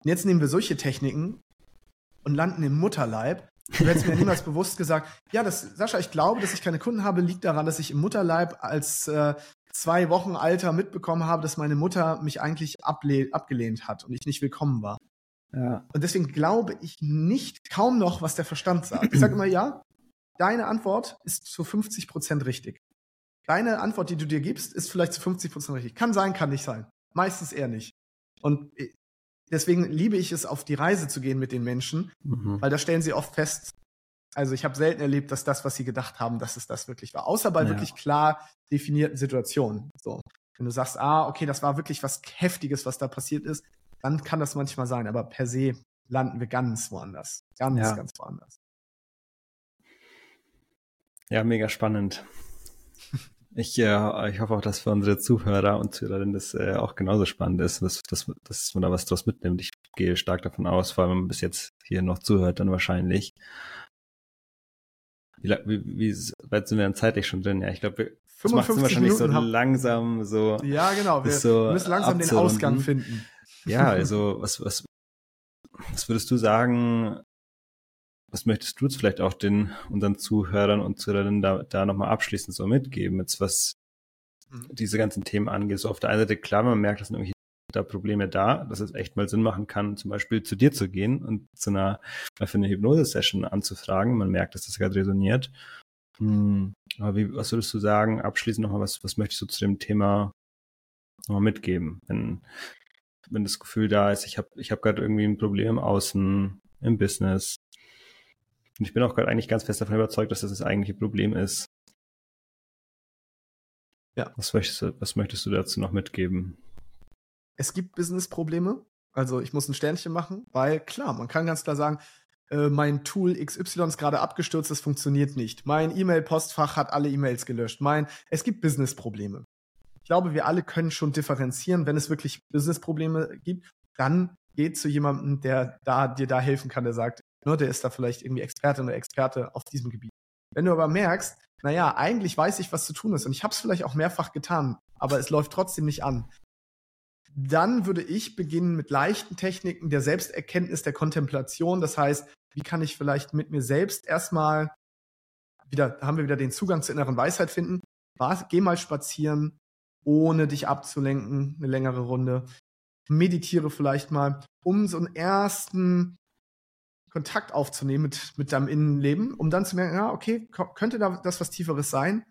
Und jetzt nehmen wir solche Techniken und landen im Mutterleib. Du hättest mir niemals bewusst gesagt, ja, das, Sascha, ich glaube, dass ich keine Kunden habe, liegt daran, dass ich im Mutterleib als äh, zwei Wochen alter mitbekommen habe, dass meine Mutter mich eigentlich abgelehnt hat und ich nicht willkommen war. Ja. Und deswegen glaube ich nicht kaum noch, was der Verstand sagt. Ich sage immer, ja, deine Antwort ist zu 50 Prozent richtig. Deine Antwort, die du dir gibst, ist vielleicht zu 50 Prozent richtig. Kann sein, kann nicht sein. Meistens eher nicht. Und äh, deswegen liebe ich es, auf die Reise zu gehen mit den Menschen, mhm. weil da stellen sie oft fest, also ich habe selten erlebt, dass das, was sie gedacht haben, dass es das wirklich war. Außer bei ja. wirklich klar definierten Situationen. So. Wenn du sagst, ah, okay, das war wirklich was Heftiges, was da passiert ist, dann kann das manchmal sein. Aber per se landen wir ganz woanders. Ganz, ja. ganz woanders. Ja, mega spannend. Ich, äh, ich hoffe auch, dass für unsere Zuhörer und Zuhörerinnen das äh, auch genauso spannend ist, dass, dass, dass man da was draus mitnimmt. Ich gehe stark davon aus, vor allem wenn man bis jetzt hier noch zuhört, dann wahrscheinlich. Wie, wie, wie weit sind wir denn zeitlich schon drin? Ja, ich glaube, macht es wahrscheinlich Minuten so haben. langsam so. Ja, genau. Wir so müssen langsam den Ausgang finden. Ja, also was, was, was würdest du sagen? Was möchtest du jetzt vielleicht auch den unseren Zuhörern und Zuhörerinnen da, da nochmal abschließend so mitgeben, jetzt was mhm. diese ganzen Themen angeht? So auf der einen Seite klar, man merkt, dass irgendwelche da Probleme da, dass es echt mal Sinn machen kann, zum Beispiel zu dir zu gehen und zu einer, für eine Hypnose-Session anzufragen. Man merkt, dass das gerade resoniert. Hm, aber wie, was würdest du sagen, abschließend nochmal, was, was möchtest du zu dem Thema nochmal mitgeben? Wenn, wenn das Gefühl da ist, ich habe ich hab gerade irgendwie ein Problem im Außen, im Business. Und ich bin auch gerade eigentlich ganz fest davon überzeugt, dass das das eigentliche Problem ist. Ja. Was möchtest du, was möchtest du dazu noch mitgeben? es gibt Business-Probleme. Also ich muss ein Sternchen machen, weil klar, man kann ganz klar sagen, äh, mein Tool XY ist gerade abgestürzt, das funktioniert nicht. Mein E-Mail-Postfach hat alle E-Mails gelöscht. Mein, es gibt Business-Probleme. Ich glaube, wir alle können schon differenzieren, wenn es wirklich Business-Probleme gibt, dann geht zu jemandem, der da, dir da helfen kann, der sagt, ne, der ist da vielleicht irgendwie Experte oder Experte auf diesem Gebiet. Wenn du aber merkst, naja, eigentlich weiß ich, was zu tun ist und ich habe es vielleicht auch mehrfach getan, aber es läuft trotzdem nicht an, dann würde ich beginnen mit leichten Techniken der Selbsterkenntnis, der Kontemplation. Das heißt, wie kann ich vielleicht mit mir selbst erstmal wieder, haben wir wieder den Zugang zur inneren Weisheit finden. Geh mal spazieren, ohne dich abzulenken, eine längere Runde. Meditiere vielleicht mal, um so einen ersten Kontakt aufzunehmen mit, mit deinem Innenleben, um dann zu merken, ja, okay, könnte da das was Tieferes sein?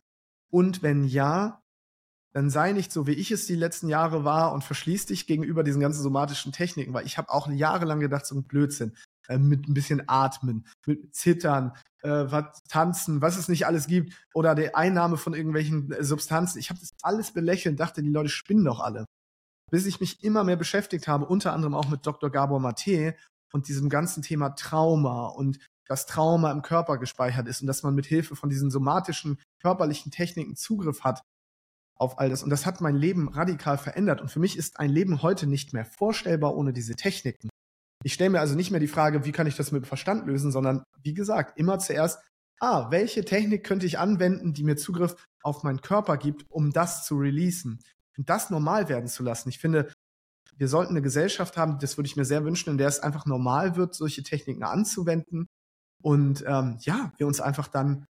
Und wenn ja, dann sei nicht so, wie ich es die letzten Jahre war und verschließ dich gegenüber diesen ganzen somatischen Techniken, weil ich habe auch jahrelang gedacht, so ein Blödsinn. Äh, mit ein bisschen Atmen, mit Zittern, äh, was tanzen, was es nicht alles gibt, oder die Einnahme von irgendwelchen äh, Substanzen. Ich habe das alles belächelt, dachte, die Leute spinnen doch alle. Bis ich mich immer mehr beschäftigt habe, unter anderem auch mit Dr. Gabor Mate und diesem ganzen Thema Trauma und dass Trauma im Körper gespeichert ist und dass man mit Hilfe von diesen somatischen körperlichen Techniken Zugriff hat auf all das. Und das hat mein Leben radikal verändert. Und für mich ist ein Leben heute nicht mehr vorstellbar ohne diese Techniken. Ich stelle mir also nicht mehr die Frage, wie kann ich das mit Verstand lösen, sondern wie gesagt, immer zuerst, ah, welche Technik könnte ich anwenden, die mir Zugriff auf meinen Körper gibt, um das zu releasen und das normal werden zu lassen. Ich finde, wir sollten eine Gesellschaft haben, das würde ich mir sehr wünschen, in der es einfach normal wird, solche Techniken anzuwenden und ähm, ja, wir uns einfach dann,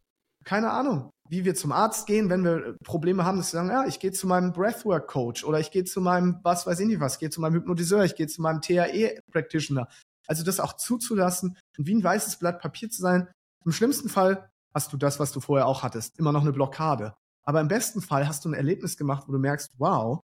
keine Ahnung, wie wir zum Arzt gehen, wenn wir Probleme haben, dass wir sagen, ja, ich gehe zu meinem Breathwork-Coach oder ich gehe zu meinem, was weiß ich nicht was, ich gehe zu meinem Hypnotiseur, ich gehe zu meinem TAE-Practitioner. Also das auch zuzulassen und wie ein weißes Blatt Papier zu sein. Im schlimmsten Fall hast du das, was du vorher auch hattest, immer noch eine Blockade. Aber im besten Fall hast du ein Erlebnis gemacht, wo du merkst, wow,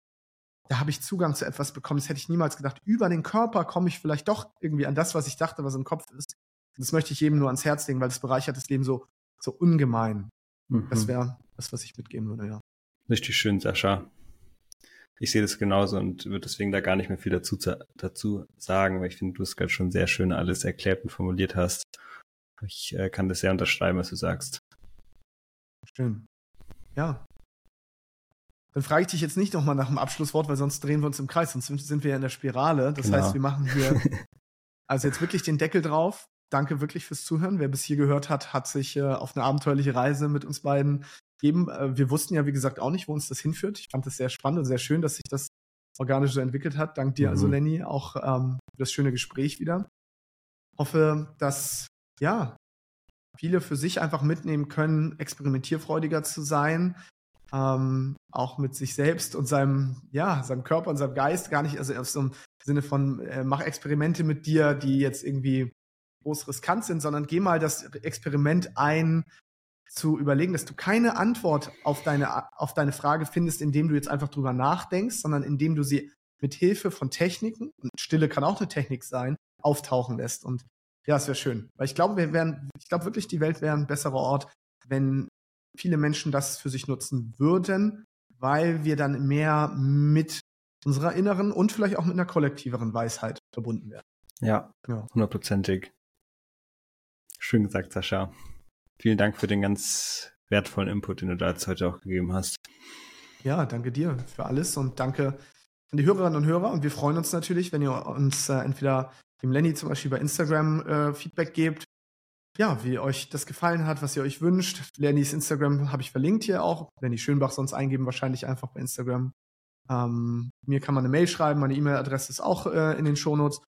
da habe ich Zugang zu etwas bekommen, das hätte ich niemals gedacht. Über den Körper komme ich vielleicht doch irgendwie an das, was ich dachte, was im Kopf ist. das möchte ich jedem nur ans Herz legen, weil das bereichert das Leben so, so ungemein. Mhm. Das wäre das, was ich mitgeben würde, ja. Richtig schön, Sascha. Ich sehe das genauso und würde deswegen da gar nicht mehr viel dazu, dazu sagen, weil ich finde, du es gerade schon sehr schön alles erklärt und formuliert hast. Ich äh, kann das sehr unterschreiben, was du sagst. Schön. Ja. Dann frage ich dich jetzt nicht nochmal nach dem Abschlusswort, weil sonst drehen wir uns im Kreis, sonst sind wir ja in der Spirale. Das genau. heißt, wir machen hier also jetzt wirklich den Deckel drauf. Danke wirklich fürs Zuhören. Wer bis hier gehört hat, hat sich äh, auf eine abenteuerliche Reise mit uns beiden gegeben. Äh, wir wussten ja, wie gesagt, auch nicht, wo uns das hinführt. Ich fand das sehr spannend und sehr schön, dass sich das organisch so entwickelt hat. Dank dir, also, mhm. also Lenny, auch ähm, für das schöne Gespräch wieder. Hoffe, dass ja viele für sich einfach mitnehmen können, experimentierfreudiger zu sein, ähm, auch mit sich selbst und seinem, ja, seinem Körper und seinem Geist, gar nicht, also aus so einem Sinne von, äh, mach Experimente mit dir, die jetzt irgendwie groß riskant sind, sondern geh mal das Experiment ein, zu überlegen, dass du keine Antwort auf deine, auf deine Frage findest, indem du jetzt einfach drüber nachdenkst, sondern indem du sie mit Hilfe von Techniken, und Stille kann auch eine Technik sein, auftauchen lässt. Und ja, es wäre schön. Weil ich glaube, wir wären, ich glaube wirklich, die Welt wäre ein besserer Ort, wenn viele Menschen das für sich nutzen würden, weil wir dann mehr mit unserer inneren und vielleicht auch mit einer kollektiveren Weisheit verbunden werden. Ja, hundertprozentig. Schön gesagt, Sascha. Vielen Dank für den ganz wertvollen Input, den du da jetzt heute auch gegeben hast. Ja, danke dir für alles und danke an die Hörerinnen und Hörer. Und wir freuen uns natürlich, wenn ihr uns äh, entweder dem Lenny zum Beispiel bei Instagram äh, Feedback gebt, ja, wie euch das gefallen hat, was ihr euch wünscht. Lennys Instagram habe ich verlinkt hier auch. Lenny Schönbach sonst eingeben, wahrscheinlich einfach bei Instagram. Ähm, mir kann man eine Mail schreiben, meine E-Mail-Adresse ist auch äh, in den Shownotes.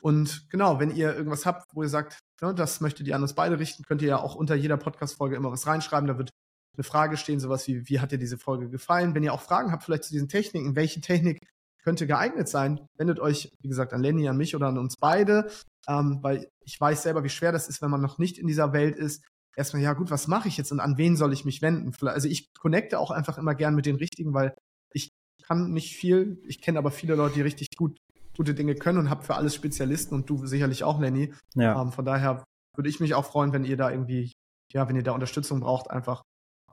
Und genau, wenn ihr irgendwas habt, wo ihr sagt, ja, das möchtet ihr an uns beide richten, könnt ihr ja auch unter jeder Podcast-Folge immer was reinschreiben. Da wird eine Frage stehen, sowas wie, wie hat dir diese Folge gefallen? Wenn ihr auch Fragen habt, vielleicht zu diesen Techniken, welche Technik könnte geeignet sein, wendet euch, wie gesagt, an Lenny, an mich oder an uns beide ähm, weil ich weiß selber, wie schwer das ist, wenn man noch nicht in dieser Welt ist. Erstmal, ja gut, was mache ich jetzt und an wen soll ich mich wenden? Also ich connecte auch einfach immer gern mit den Richtigen, weil ich kann nicht viel, ich kenne aber viele Leute, die richtig gut gute Dinge können und habe für alles Spezialisten und du sicherlich auch, Lenny. Ja. Ähm, von daher würde ich mich auch freuen, wenn ihr da irgendwie, ja, wenn ihr da Unterstützung braucht, einfach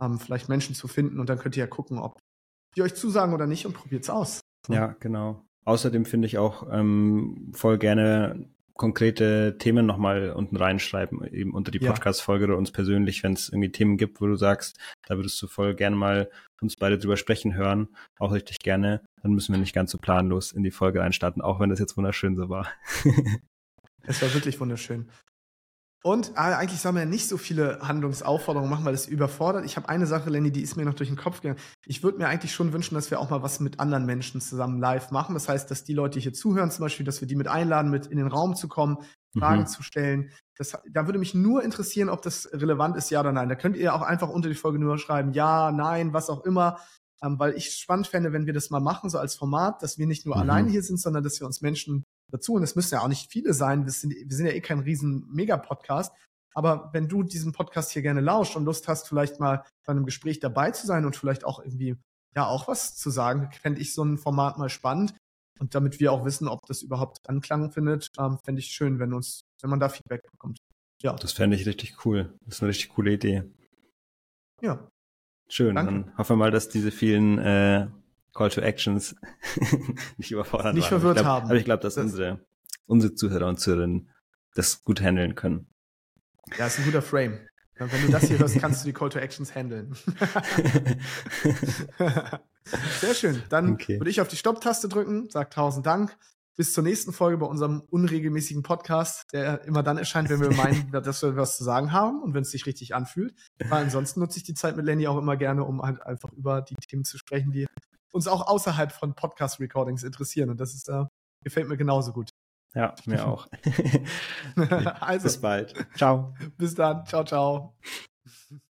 ähm, vielleicht Menschen zu finden und dann könnt ihr ja gucken, ob die euch zusagen oder nicht und probiert's aus. Ja, genau. Außerdem finde ich auch ähm, voll gerne konkrete Themen nochmal unten reinschreiben, eben unter die Podcast-Folge oder uns persönlich, wenn es irgendwie Themen gibt, wo du sagst, da würdest du voll gerne mal uns beide drüber sprechen hören, auch richtig gerne, dann müssen wir nicht ganz so planlos in die Folge einstarten, auch wenn das jetzt wunderschön so war. es war wirklich wunderschön. Und ah, eigentlich soll man ja nicht so viele Handlungsaufforderungen machen, weil das überfordert. Ich habe eine Sache, Lenny, die ist mir noch durch den Kopf gegangen. Ich würde mir eigentlich schon wünschen, dass wir auch mal was mit anderen Menschen zusammen live machen. Das heißt, dass die Leute, hier zuhören, zum Beispiel, dass wir die mit einladen, mit in den Raum zu kommen, Fragen mhm. zu stellen. Das, da würde mich nur interessieren, ob das relevant ist, ja oder nein. Da könnt ihr auch einfach unter die Folge nur schreiben, ja, nein, was auch immer. Ähm, weil ich spannend fände, wenn wir das mal machen, so als Format, dass wir nicht nur mhm. alleine hier sind, sondern dass wir uns Menschen dazu. Und es müssen ja auch nicht viele sein. Wir sind, wir sind ja eh kein riesen Mega-Podcast. Aber wenn du diesen Podcast hier gerne lauscht und Lust hast, vielleicht mal bei einem Gespräch dabei zu sein und vielleicht auch irgendwie, ja, auch was zu sagen, fände ich so ein Format mal spannend. Und damit wir auch wissen, ob das überhaupt Anklang findet, ähm, fände ich schön, wenn uns, wenn man da Feedback bekommt. Ja. Das fände ich richtig cool. Das ist eine richtig coole Idee. Ja. Schön. Danke. Dann hoffen wir mal, dass diese vielen äh, Call to Actions nicht überfordert nicht verwirrt glaub, haben. Aber ich glaube, dass das unsere, unsere Zuhörer und Zuhörerinnen das gut handeln können. Ja, ist ein guter Frame. Wenn du das hier hörst, kannst du die Call to Actions handeln. Sehr schön. Dann okay. würde ich auf die Stopp-Taste drücken, sag tausend Dank. Bis zur nächsten Folge bei unserem unregelmäßigen Podcast, der immer dann erscheint, wenn wir meinen, dass wir was zu sagen haben und wenn es sich richtig anfühlt. Weil ansonsten nutze ich die Zeit mit Lenny auch immer gerne, um halt einfach über die Themen zu sprechen, die uns auch außerhalb von Podcast-Recordings interessieren. Und das ist äh, gefällt mir genauso gut. Ja, mir auch. also, bis bald. Ciao. Bis dann. Ciao, ciao.